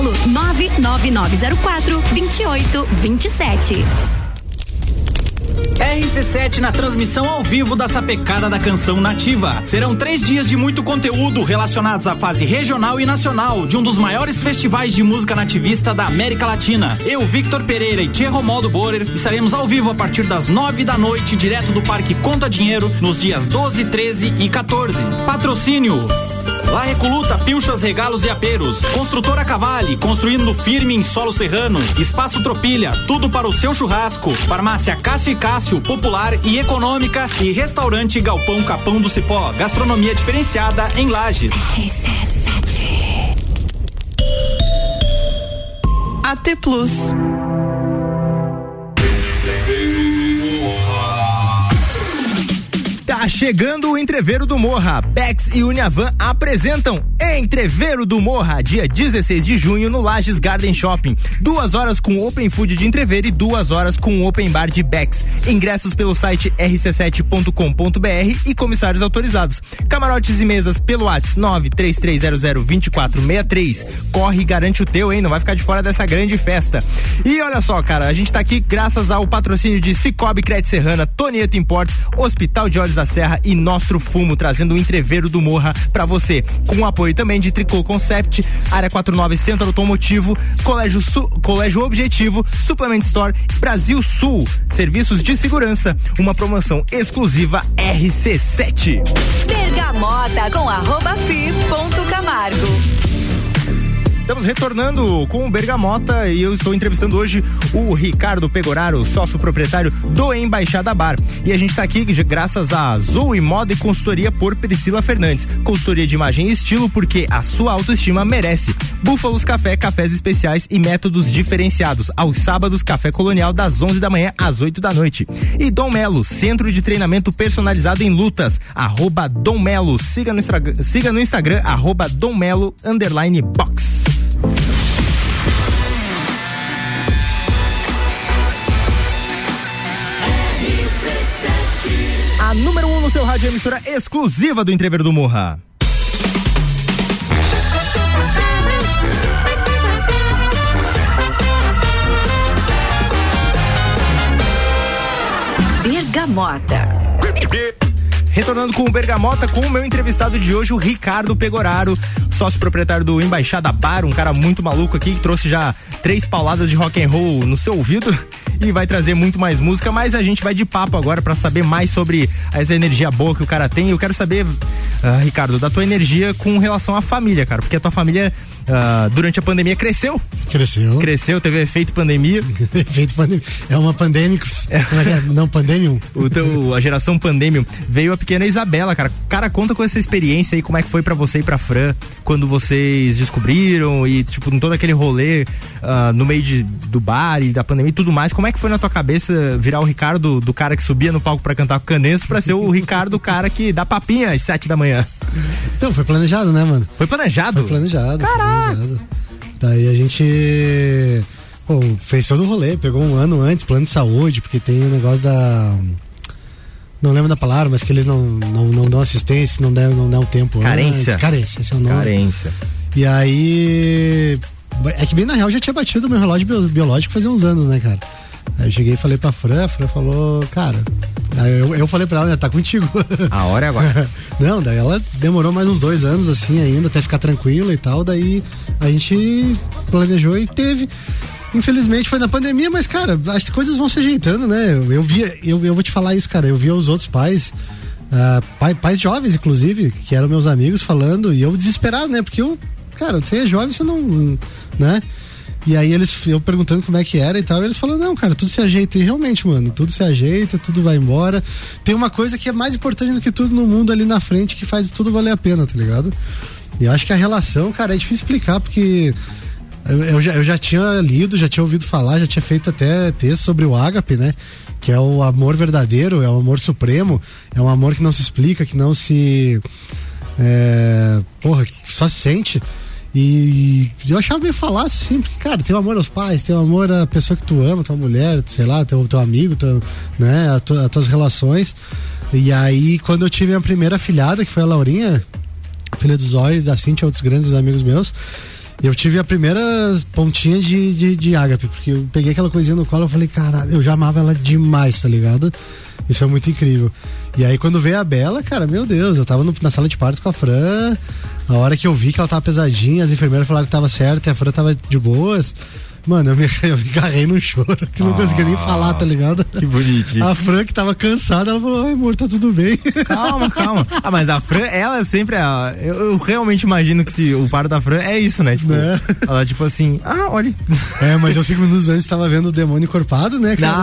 99904 2827. RC7 na transmissão ao vivo da Sapecada da Canção Nativa. Serão três dias de muito conteúdo relacionados à fase regional e nacional de um dos maiores festivais de música nativista da América Latina. Eu, Victor Pereira e Tia Romaldo Borer estaremos ao vivo a partir das nove da noite, direto do Parque Conta Dinheiro, nos dias 12, 13 e 14. Patrocínio. La Recoluta, pilchas, regalos e aperos. Construtora Cavale, construindo firme em solo serrano. Espaço Tropilha, tudo para o seu churrasco. Farmácia Cássio e Cássio, popular e econômica. E restaurante Galpão Capão do Cipó, gastronomia diferenciada em Lages. AT Plus. Chegando o Entreveiro do Morra. Bex e Uniavan apresentam Entreveiro do Morra, dia 16 de junho no Lages Garden Shopping. Duas horas com Open Food de Entreveiro e duas horas com Open Bar de Bex. Ingressos pelo site rc7.com.br e comissários autorizados. Camarotes e mesas pelo WhatsApp 933002463. Corre e garante o teu, hein? Não vai ficar de fora dessa grande festa. E olha só, cara, a gente tá aqui graças ao patrocínio de Cicobi Crédito Serrana, Tonieto Imports, Hospital de Olhos da Serra e Nostro Fumo, trazendo o entreveiro do Morra para você. Com o apoio também de Tricô Concept, Área 49 Centro Automotivo, Colégio, Su, Colégio Objetivo, Suplement Store, Brasil Sul, Serviços de Segurança, uma promoção exclusiva RC7. Bergamota com arroba fi ponto Camargo. Estamos retornando com o Bergamota e eu estou entrevistando hoje o Ricardo Pegoraro, sócio proprietário do Embaixada Bar. E a gente está aqui graças a Zoe Moda e Consultoria por Priscila Fernandes. Consultoria de imagem e estilo porque a sua autoestima merece. Búfalos Café, cafés especiais e métodos diferenciados. Aos sábados, café colonial das 11 da manhã às 8 da noite. E Dom Melo, centro de treinamento personalizado em lutas. Arroba Dom Melo. Siga no, siga no Instagram, arroba Dom Melo, underline box. A número 1 um no seu rádio emissora exclusiva do Entrever do Morra. Bergamota. Retornando com o Bergamota, com o meu entrevistado de hoje, o Ricardo Pegoraro, sócio proprietário do Embaixada Bar, um cara muito maluco aqui que trouxe já três pauladas de rock and roll no seu ouvido <laughs> e vai trazer muito mais música, mas a gente vai de papo agora para saber mais sobre essa energia boa que o cara tem. Eu quero saber, uh, Ricardo, da tua energia com relação à família, cara, porque a tua família uh, durante a pandemia cresceu. Cresceu. Cresceu, teve efeito pandemia. <laughs> efeito pandemia. É uma pandêmicos. É. É? Não pandemium. O teu, a geração pandemium. Veio a pequena Isabela, cara. Cara, conta com essa experiência aí, como é que foi para você e pra Fran, quando vocês descobriram e, tipo, em todo aquele rolê uh, no meio de, do bar e da pandemia e tudo mais. Como é que foi na tua cabeça virar o Ricardo do cara que subia no palco para cantar com o Canesso pra ser o Ricardo, cara que dá papinha às sete da manhã? Então, foi planejado, né, mano? Foi planejado? Foi planejado. Caraca! Foi planejado. Daí a gente pô, fez todo o rolê, pegou um ano antes, plano de saúde, porque tem o negócio da. Não lembro da palavra, mas que eles não, não, não dão assistência, não dão, não dão tempo. Carência. Antes. Carência, esse é o nome. Carência. E aí. É que bem na real já tinha batido o meu relógio bio- biológico fazia uns anos, né, cara? Aí eu cheguei e falei pra Fran, a Fran falou, cara. Eu, eu falei pra ela, né, tá contigo. A hora é agora. <laughs> Não, daí ela demorou mais uns dois anos assim ainda, até ficar tranquila e tal. Daí a gente planejou e teve. Infelizmente foi na pandemia, mas, cara, as coisas vão se ajeitando, né? Eu, eu via, eu, eu vou te falar isso, cara. Eu via os outros pais, ah, pai- pais jovens, inclusive, que eram meus amigos falando, e eu desesperado, né? Porque eu, cara, você é jovem, você não. né? E aí eles, eu perguntando como é que era e tal, e eles falando, não, cara, tudo se ajeita. E realmente, mano, tudo se ajeita, tudo vai embora. Tem uma coisa que é mais importante do que tudo no mundo ali na frente, que faz tudo valer a pena, tá ligado? E eu acho que a relação, cara, é difícil explicar, porque eu, eu já, eu já tinha lido, já tinha ouvido falar, já tinha feito até texto sobre o ágape, né? Que é o amor verdadeiro, é o amor supremo, é um amor que não se explica, que não se. É, porra, só se sente. E eu achava meio falácia, assim, porque, cara, tem o amor aos pais, tem o amor à pessoa que tu ama, tua mulher, sei lá, teu, teu amigo, teu, né, a tu- as tuas relações. E aí, quando eu tive a primeira filhada, que foi a Laurinha, filha do Zóio, da Cintia, outros grandes amigos meus, eu tive a primeira pontinha de, de, de ágape, porque eu peguei aquela coisinha no colo e falei, caralho, eu já amava ela demais, tá ligado? Isso é muito incrível. E aí, quando veio a Bela, cara, meu Deus, eu tava no- na sala de parto com a Fran. A hora que eu vi que ela tava pesadinha, as enfermeiras falaram que tava certo e a Fran tava de boas. Mano, eu me, <laughs> eu me agarrei no choro, que não conseguia nem falar, tá ligado? Que bonitinho. A Fran, que tava cansada, ela falou: Ai, amor, tá tudo bem. Calma, calma. Ah, mas a Fran, ela é sempre a. Eu, eu realmente imagino que se o par da Fran é isso, né? Tipo, ela, tipo assim, ah, olha. É, mas eu cinco minutos antes tava vendo o demônio encorpado, né, cara?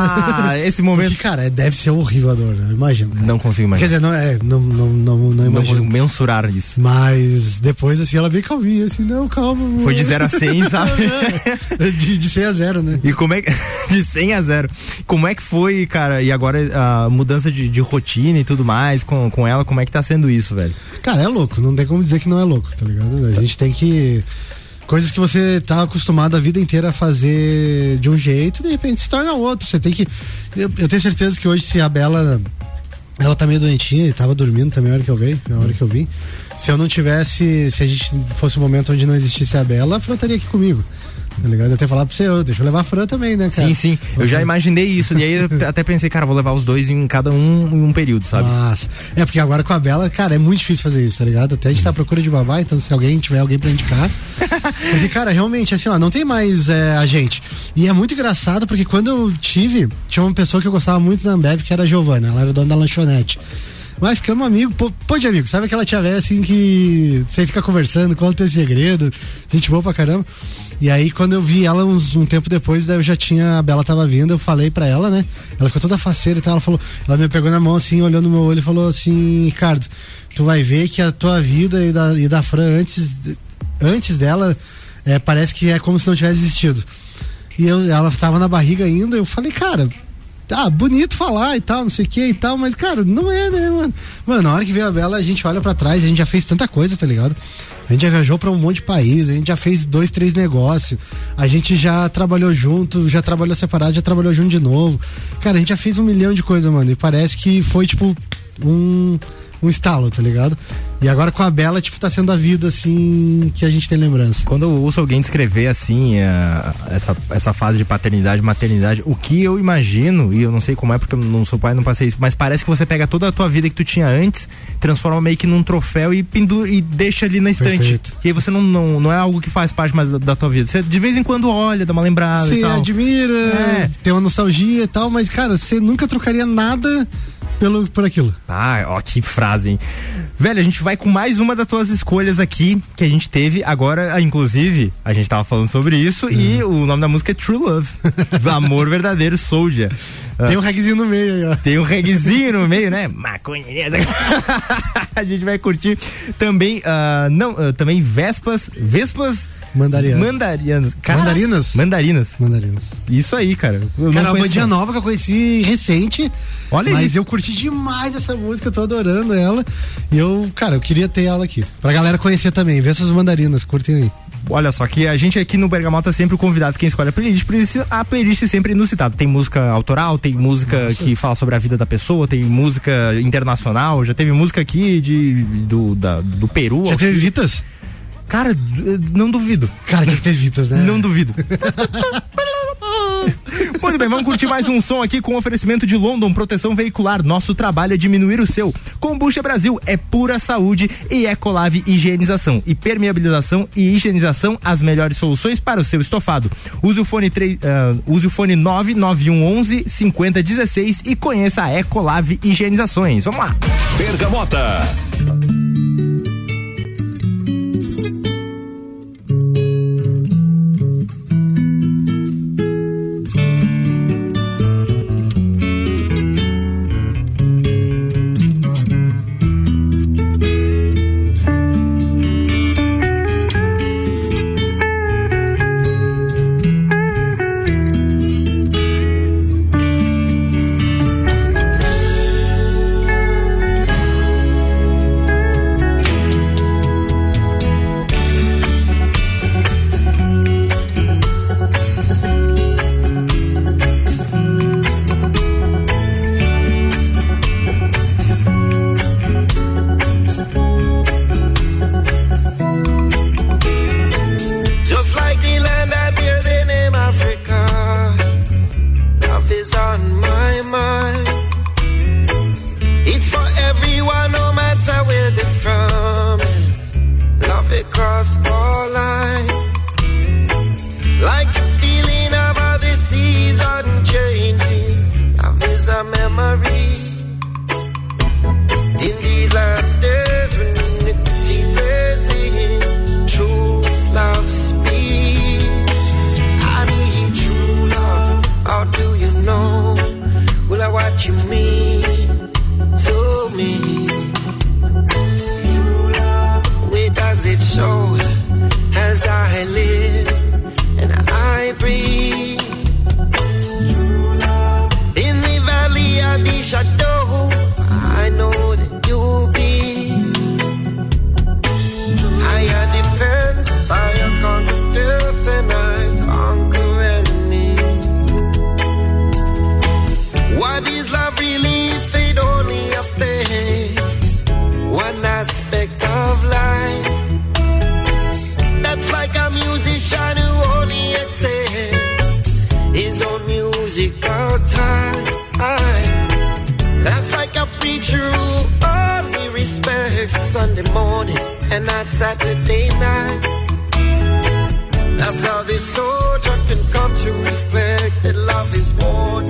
Ah, <laughs> esse momento. Porque, cara, é- deve ser horrível a dor, eu imagino. cara. Não consigo Quer imaginar. dizer, não, é, não, não, não, não Não imagino. consigo mensurar isso. Mas depois, assim, ela bem calminha, assim, não, calma. amor. Foi de 0 a 100, sabe? <laughs> de, de 100 a 0, né? E como é que. <laughs> De 100 a 0. Como é que foi, cara? E agora a mudança de, de rotina e tudo mais com, com ela, como é que tá sendo isso, velho? Cara, é louco, não tem como dizer que não é louco, tá ligado? A gente tem que. Coisas que você tá acostumado a vida inteira a fazer de um jeito, de repente se torna outro. Você tem que. Eu, eu tenho certeza que hoje, se a Bela. Ela tá meio doentinha e tava dormindo também a hora que eu veio, na hora que eu vim. Se eu não tivesse. Se a gente fosse um momento onde não existisse a Bela, a Fran estaria aqui comigo. Tá ligado? Eu até falar pra você, deixa eu levar a Fran também, né, cara? Sim, sim. Eu já imaginei isso. E aí eu até pensei, cara, vou levar os dois em cada um em um período, sabe? Mas, é porque agora com a Bela, cara, é muito difícil fazer isso, tá ligado? Até a gente tá à procura de babá, então se alguém tiver alguém pra indicar. <laughs> porque, cara, realmente, assim, ó, não tem mais é, a gente. E é muito engraçado porque quando eu tive, tinha uma pessoa que eu gostava muito da Ambev, que era a Giovana, ela era dona da lanchonete. Mas ficamos amigo, pô, pô de amigo, sabe aquela tia velha assim que você fica conversando, conta teu segredo, gente boa pra caramba. E aí, quando eu vi ela uns, um tempo depois, daí eu já tinha, a Bela tava vindo, eu falei pra ela, né? Ela ficou toda faceira e tal, ela falou, ela me pegou na mão assim, olhando no meu olho e falou assim, Ricardo, tu vai ver que a tua vida e da, e da Fran antes, antes dela, é, parece que é como se não tivesse existido. E eu, ela tava na barriga ainda, eu falei, cara, tá bonito falar e tal, não sei o que e tal, mas, cara, não é, né, mano? Mano, na hora que veio a Bela, a gente olha pra trás, a gente já fez tanta coisa, tá ligado? A gente já viajou pra um monte de país, a gente já fez dois, três negócios, a gente já trabalhou junto, já trabalhou separado, já trabalhou junto de novo. Cara, a gente já fez um milhão de coisas, mano, e parece que foi, tipo, um, um estalo, tá ligado? E agora com a Bela, tipo, tá sendo a vida, assim, que a gente tem lembrança. Quando eu ouço alguém descrever assim eh, essa, essa fase de paternidade, maternidade, o que eu imagino, e eu não sei como é porque eu não sou pai, não passei isso, mas parece que você pega toda a tua vida que tu tinha antes, transforma meio que num troféu e pendura e deixa ali na estante. Perfeito. E aí você não, não, não é algo que faz parte mais da, da tua vida. Você de vez em quando olha, dá uma lembrada e Você tal. admira, É. tem uma nostalgia e tal, mas, cara, você nunca trocaria nada pelo, por aquilo. Ah, ó, que frase, hein? Velho, a gente vai com mais uma das tuas escolhas aqui que a gente teve. Agora, ah, inclusive, a gente tava falando sobre isso e o nome da música é True Love. Amor <laughs> verdadeiro, Soldier. Ah, Tem um reguezinho no meio aí, ó. tem um reguezinho no meio, né? Maconha. <laughs> a gente vai curtir também, ah, não, ah, também Vespas, Vespas mandarinas Cara, mandarinas? Mandarinas. Mandarinas. Isso aí, cara. Eu cara, uma dia nova que eu conheci recente. Olha Mas eu curti demais essa música, eu tô adorando ela. E eu, cara, eu queria ter ela aqui. Pra galera conhecer também. Vê essas mandarinas, curtem aí. Olha só, que a gente aqui no Bergamota é sempre o convidado quem escolhe a playlist, por isso a playlist é sempre inusitada. Tem música autoral, tem música Nossa. que fala sobre a vida da pessoa, tem música internacional, já teve música aqui de, do, da, do Peru. Já teve assim. Vitas? Cara, não duvido. Cara, tinha que ter Vitas, né? Não duvido. <laughs> Muito bem, vamos curtir mais um som aqui com oferecimento de London Proteção Veicular. Nosso trabalho é diminuir o seu. Combucha Brasil é pura saúde e Ecolave Higienização e permeabilização e higienização as melhores soluções para o seu estofado. Use o fone 3, uh, ah, use o fone 99111 5016 e conheça a Ecolave Higienizações. Vamos lá. Bergamota. about time. That's like a preacher who only respects Sunday morning and not Saturday night. That's how this soldier can come to reflect that love is born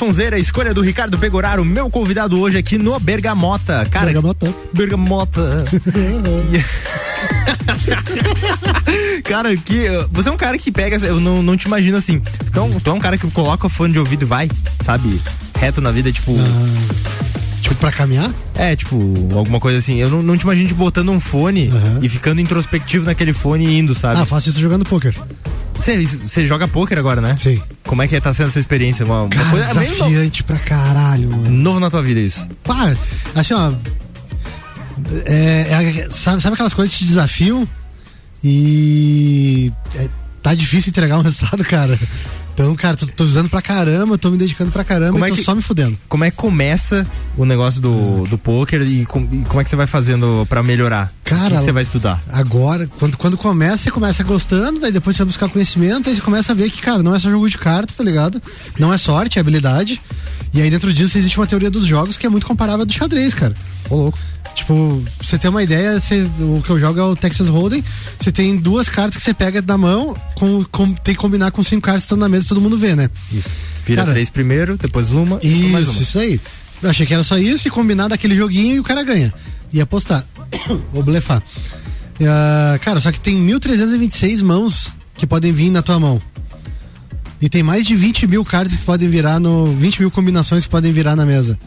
Sonzeira, escolha do Ricardo Pegoraro, meu convidado hoje aqui no Bergamota. Cara, Bergamota. Bergamota. <laughs> cara, que você é um cara que pega, eu não, não te imagino assim. Tu é, um, tu é um cara que coloca o fone de ouvido e vai, sabe? Reto na vida, tipo. Tipo, pra caminhar? É, tipo, alguma coisa assim. Eu não, não te imagino te botando um fone e ficando introspectivo naquele fone e indo, sabe? Ah, faço isso jogando poker. Você, você joga poker agora, né? Sim. Como é que tá sendo essa experiência? Uma, uma Cara, coisa é desafiante pra caralho, mano. novo na tua vida isso. Pá, assim, ó. É, é- sabe, sabe aquelas coisas que te desafiam e é, tá difícil entregar um <laughs> resultado, cara. Então, cara, tô, tô usando pra caramba, tô me dedicando pra caramba Como e é tô que- só me fudendo. Como é que começa o negócio do, do poker e, com- e como é que você vai fazendo pra melhorar? Cara, o que você vai estudar? Agora, quando, quando começa, você começa gostando, daí depois você vai buscar conhecimento, aí você começa a ver que, cara, não é só jogo de carta, tá ligado? Não é sorte, é habilidade. E aí dentro disso existe uma teoria dos jogos que é muito comparável à do xadrez, cara. Ô, louco. Tipo, você ter uma ideia, você- o que eu jogo é o Texas Hold'em. Você tem duas cartas que você pega da mão, com, com- tem que combinar com cinco cartas que estão na mesa e todo mundo vê, né? Isso. Vira Cara, três primeiro, depois uma e mais Isso, uma. isso aí. Eu achei que era só isso e combinar daquele joguinho e o cara ganha. E apostar. <coughs> Ou blefar. Ah, cara, só que tem 1326 mãos que podem vir na tua mão. E tem mais de 20 mil cartas que podem virar no. 20 mil combinações que podem virar na mesa.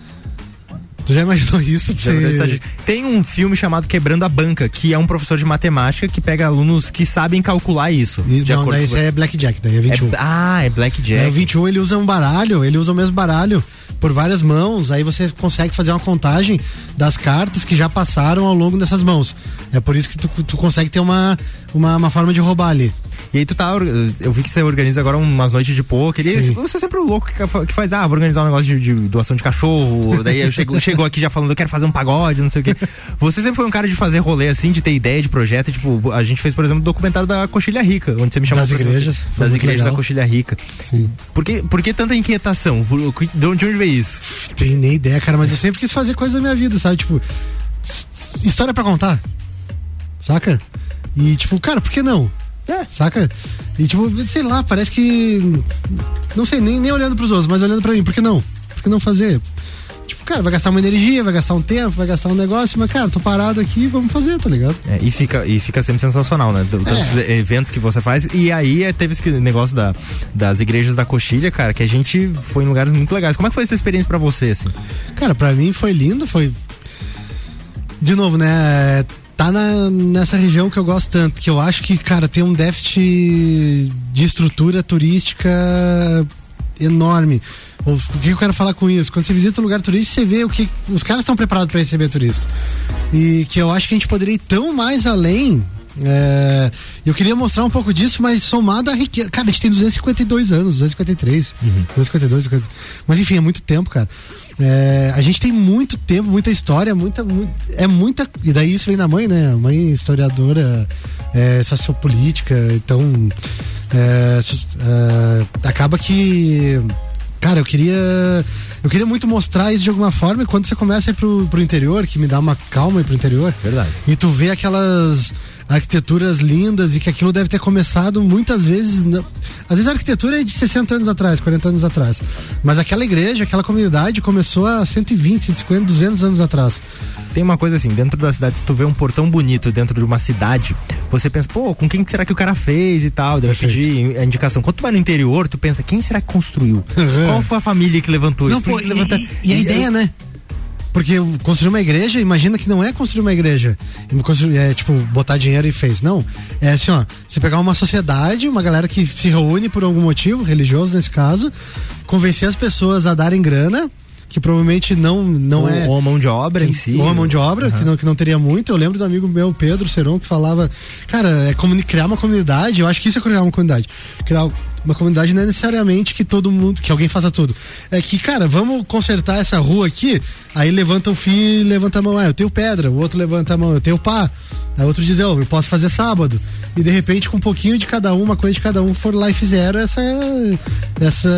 Tu já imaginou <laughs> isso? Já você... Tem um filme chamado Quebrando a Banca, que é um professor de matemática que pega alunos que sabem calcular isso. E, de não, daí com- é Blackjack, daí é 21. É- ah, é Blackjack. É, o 21 ele usa um baralho, ele usa o mesmo baralho por várias mãos, aí você consegue fazer uma contagem das cartas que já passaram ao longo dessas mãos. É por isso que tu, tu consegue ter uma, uma, uma forma de roubar ali. E aí tu tá. Eu vi que você organiza agora umas noites de poker. E Sim. você é sempre o louco que, que faz, ah, vou organizar um negócio de, de doação de cachorro. Daí eu chego, <laughs> chegou aqui já falando, eu quero fazer um pagode, não sei o quê. <laughs> Você sempre foi um cara de fazer rolê assim, de ter ideia de projeto. Tipo, a gente fez, por exemplo, o documentário da Coxilha Rica, onde você me chamou Das igrejas, Das igrejas da legal. Coxilha Rica. Sim. Por que, por que tanta inquietação? Por- de onde de onde veio isso? Tem nem ideia, cara, mas eu sempre quis fazer coisa da minha vida, sabe? Tipo, história pra contar. saca? E tipo, cara, por que não? É. Saca? E tipo, sei lá, parece que. Não sei, nem, nem olhando pros outros, mas olhando pra mim, por que não? Por que não fazer? Cara, vai gastar uma energia, vai gastar um tempo, vai gastar um negócio, mas, cara, tô parado aqui, vamos fazer, tá ligado? É, e, fica, e fica sempre sensacional, né? Tantos eventos que você faz. E aí é, teve esse negócio da, das igrejas da coxilha, cara, que a gente foi em lugares muito legais. Como é que foi essa experiência pra você, assim? Cara, pra mim foi lindo, foi. De novo, né? Tá na, nessa região que eu gosto tanto, que eu acho que, cara, tem um déficit de estrutura turística enorme. O, que eu quero falar com isso? Quando você visita um lugar turístico, você vê o que. Os caras estão preparados para receber turistas. E que eu acho que a gente poderia ir tão mais além. é, eu queria mostrar um pouco disso, mas somado à riqueza. Cara, a gente tem 252 anos, 253, 252, 50, mas enfim, é muito tempo, cara. É, a gente tem muito tempo, muita história, muita, mu- é muita. E daí isso vem da mãe, né? A mãe historiadora, é, sociopolítica, então. É, é, acaba que. Cara, eu queria. Eu queria muito mostrar isso de alguma forma e quando você começa a ir pro, pro interior, que me dá uma calma ir pro interior. Verdade. E tu vê aquelas arquiteturas lindas e que aquilo deve ter começado muitas vezes. não- Às vezes a arquitetura é de 60 anos atrás, 40 anos atrás. Mas aquela igreja, aquela comunidade começou há 120, 150, 200 anos atrás. Tem uma coisa assim, dentro da cidade, se tu vê um portão bonito dentro de uma cidade, você pensa, pô, com quem que será que o cara fez e tal? Deve pedir a indicação. Quando tu vai no interior, tu pensa, quem será que construiu? Qual foi a família que levantou Não, isso? Pô, e, levanta- e a ideia, né? Porque construir uma igreja, imagina que não é construir uma igreja. É tipo, botar dinheiro e fez. Não. É assim, ó. Você pegar uma sociedade, uma galera que se reúne por algum motivo, religioso nesse caso, convencer as pessoas a darem grana, que provavelmente não, não ou, é. ou a mão de obra em si. Ou a mão de obra, que, não, que não teria muito. Eu lembro do amigo meu, Pedro Seron, que falava, cara, é comuni- criar uma comunidade, eu acho que isso é criar uma comunidade. Criar uma comunidade não é necessariamente que todo mundo, que alguém faça tudo. É que, cara, vamos consertar essa rua aqui, aí levanta o e levanta a mão. Ah, eu tenho pedra, o outro levanta a mão, eu tenho pá. Aí outro diz, oh, eu posso fazer sábado. E de repente, com um pouquinho de cada um, uma coisa de cada um, for lá e fizeram essa, essa,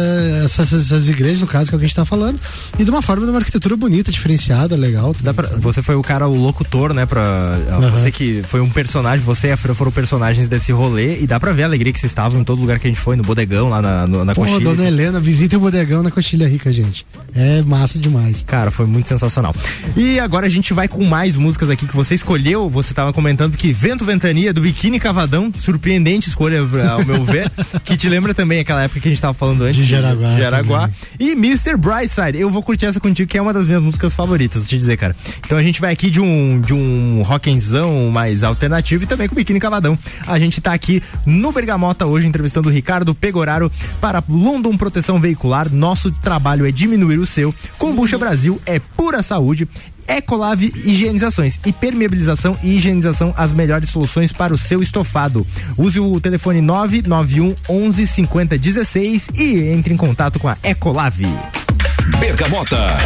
essas, essas igrejas, no caso, que é o que a gente tá falando. E de uma forma, de uma arquitetura bonita, diferenciada, legal. Pra- você foi o cara, o locutor, né? Pra, Você que foi um personagem, você e a Fran foram personagens desse rolê e dá pra ver a alegria que vocês estavam em todo lugar que a gente foi, no bodegão, lá na, no- na Pô, coxilha. dona Helena, visita o bodegão na Coxilha Rica, gente. É massa demais. Cara, foi muito sensacional. E agora a gente vai com mais músicas aqui que você escolheu. Você tava comentando que Vento Ventania do Biquíni Cavadão, surpreendente escolha, ao meu ver, <laughs> que te lembra também aquela época que a gente tava falando antes. De Jaraguá de Jaraguá. E Mr. Brightside. Eu vou curtir essa contigo, que é uma das minhas músicas favoritas, vou te dizer, cara. Então a gente vai aqui de um, de um rockenzão mais alternativo e também com Biquíni Cavadão. A gente tá aqui no Bergamota hoje entrevistando o Ricardo Pegoraro para London Proteção Veicular. Nosso trabalho é diminuir o seu. Combucha Brasil é pura saúde. Ecolave Higienizações e permeabilização e higienização as melhores soluções para o seu estofado. Use o telefone 991 11 50 16 e entre em contato com a Ecolave. Bergamota.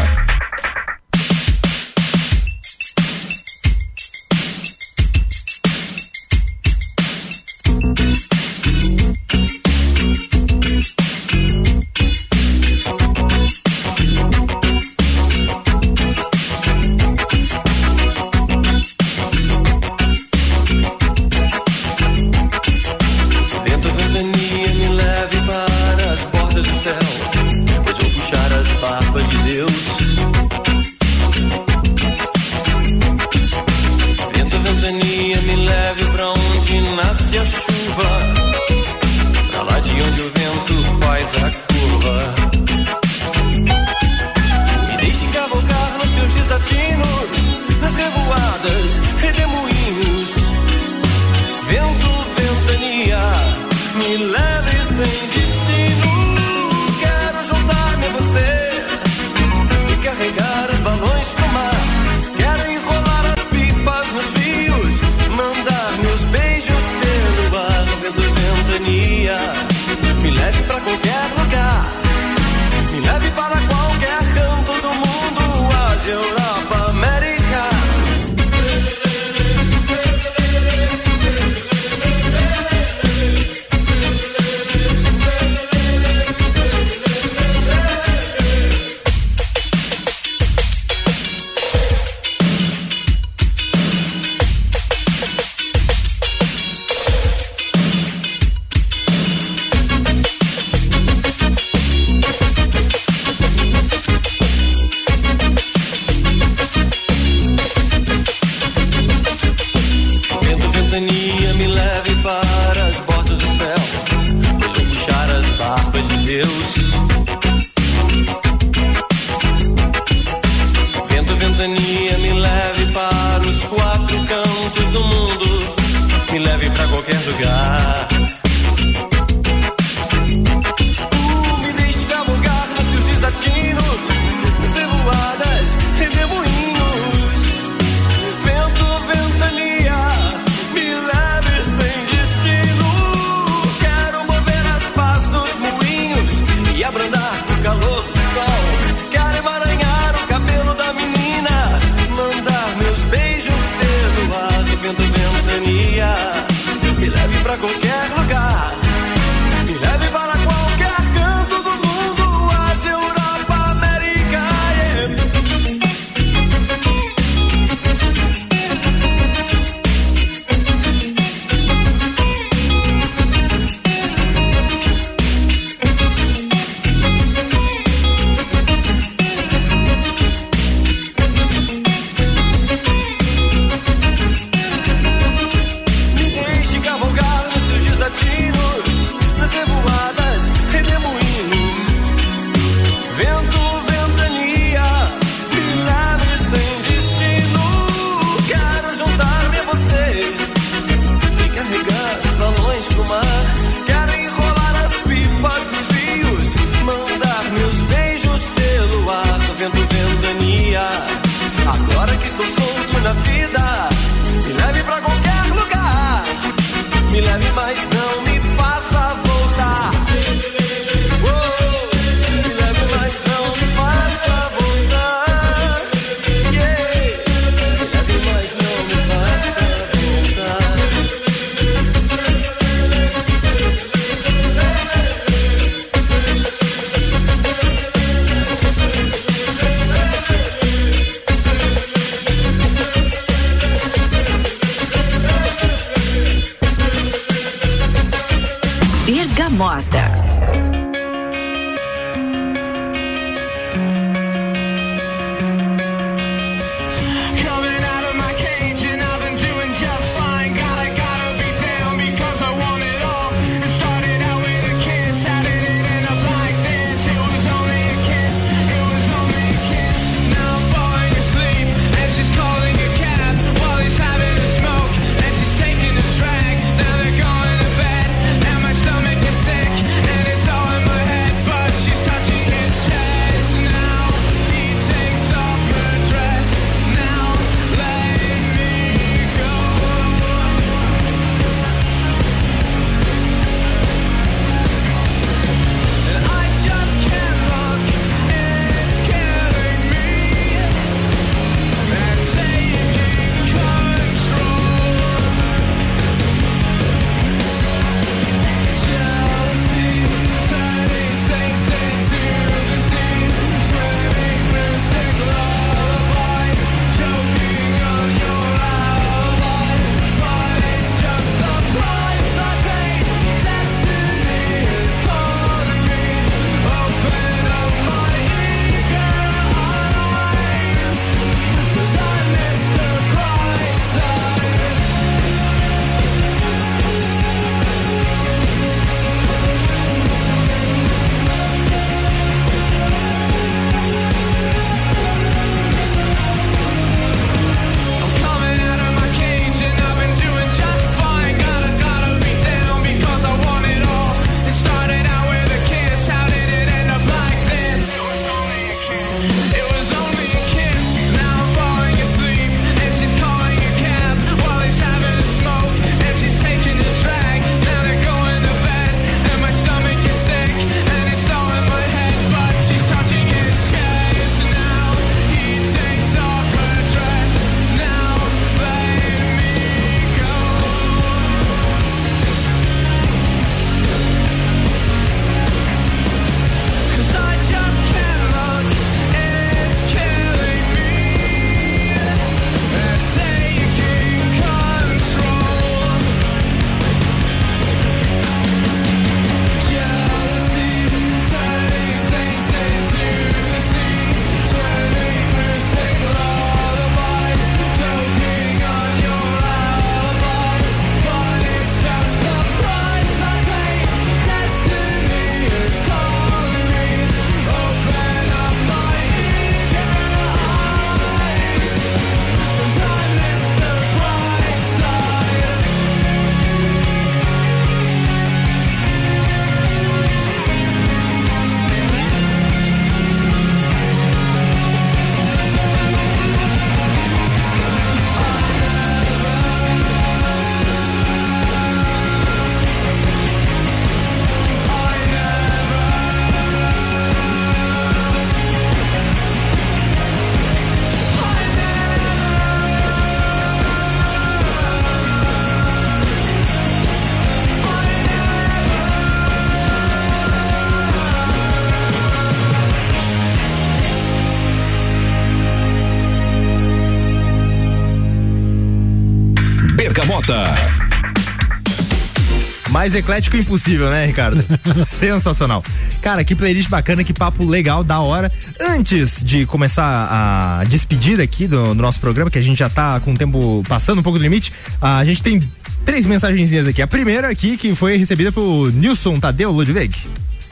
Mais eclético impossível, né, Ricardo? <laughs> Sensacional. Cara, que playlist bacana, que papo legal, da hora. Antes de começar a despedida aqui do, do nosso programa, que a gente já tá com o tempo passando um pouco do limite, a gente tem três mensagenzinhas aqui. A primeira aqui, que foi recebida por Nilson Tadeu Ludwig.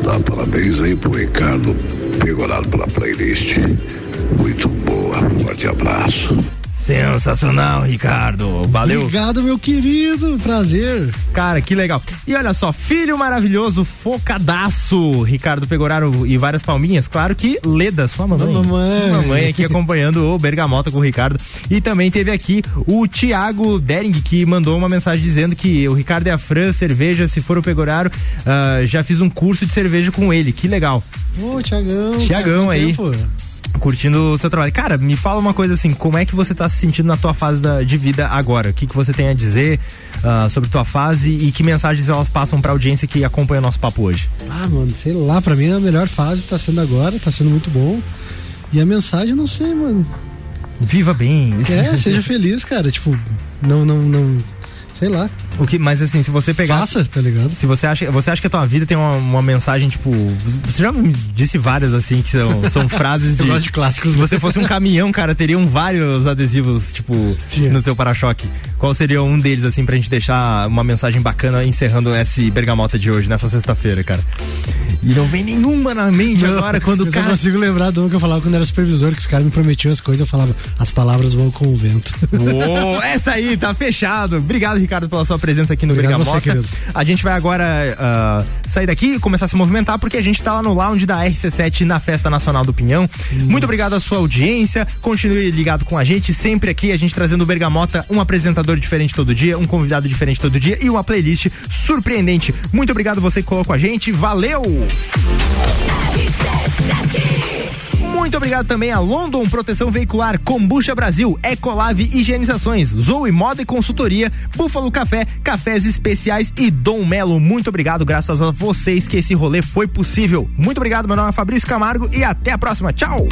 Dá parabéns aí pro Ricardo Pegorado pela playlist. Muito boa. Forte abraço. Sensacional, Ricardo. Valeu. Obrigado, meu querido. Prazer. Cara, que legal. E olha só, filho maravilhoso, focadaço, Ricardo Pegoraro e várias palminhas. Claro que Leda, sua mamãe. Mamãe. Mamãe aqui acompanhando o Bergamota com o Ricardo. E também teve aqui o Tiago Dering, que mandou uma mensagem dizendo que o Ricardo é a Fran, cerveja, se for o Pegoraro, ah, já fiz um curso de cerveja com ele. Que legal. Ô, Tiagão. Tiagão aí. tempo? Curtindo o seu trabalho. Cara, me fala uma coisa assim, como é que você tá se sentindo na tua fase da- de vida agora? O que, que você tem a dizer ah, sobre tua fase e que mensagens elas passam pra audiência que acompanha o nosso papo hoje? Ah, mano, sei lá, pra mim a melhor fase tá sendo agora, tá sendo muito bom. E a mensagem, não sei, mano. Viva bem. É, seja <laughs> feliz, cara. Tipo, não, não, não. Sei lá. O que, mas assim, se você pegar. Faça, tá ligado? Se você acha, você acha que a tua vida tem uma, uma mensagem, tipo. Você já me disse várias, assim, que são, são <laughs> frases de. Eu gosto de clássicos. Se você fosse um caminhão, cara, teriam vários adesivos, tipo, no seu para-choque. Qual seria um deles, assim, pra gente deixar uma mensagem bacana encerrando esse bergamota de hoje, nessa sexta-feira, cara? E não vem nenhuma na mente agora quando o eu cara. consigo lembrar do que eu falava quando era supervisor, que os caras me prometiam as coisas, eu falava, as palavras vão com o vento. Uou, essa aí, tá fechado. Obrigado, Ricardo, pela sua presença aqui no Obrigado Bergamota. você, a gente vai agora ah, sair daqui e começar a se movimentar, porque a gente tá lá no lounge da RC7 na Festa Nacional do Pinhão. Muito obrigado à sua audiência. Continue ligado com a gente, sempre aqui, a gente trazendo o Bergamota, um apresentador diferente todo dia, um convidado diferente todo dia e uma playlist surpreendente. Muito obrigado você que colocou a gente. Valeu! Muito obrigado também a London Proteção Veicular, Combucha Brasil, Ecolave Higienizações, Zoe Moda e Consultoria, Búfalo Café, Cafés Especiais e Dom Melo. Muito obrigado, graças a vocês que esse rolê foi possível. Muito obrigado, meu nome é Fabrício Camargo e até a próxima. Tchau!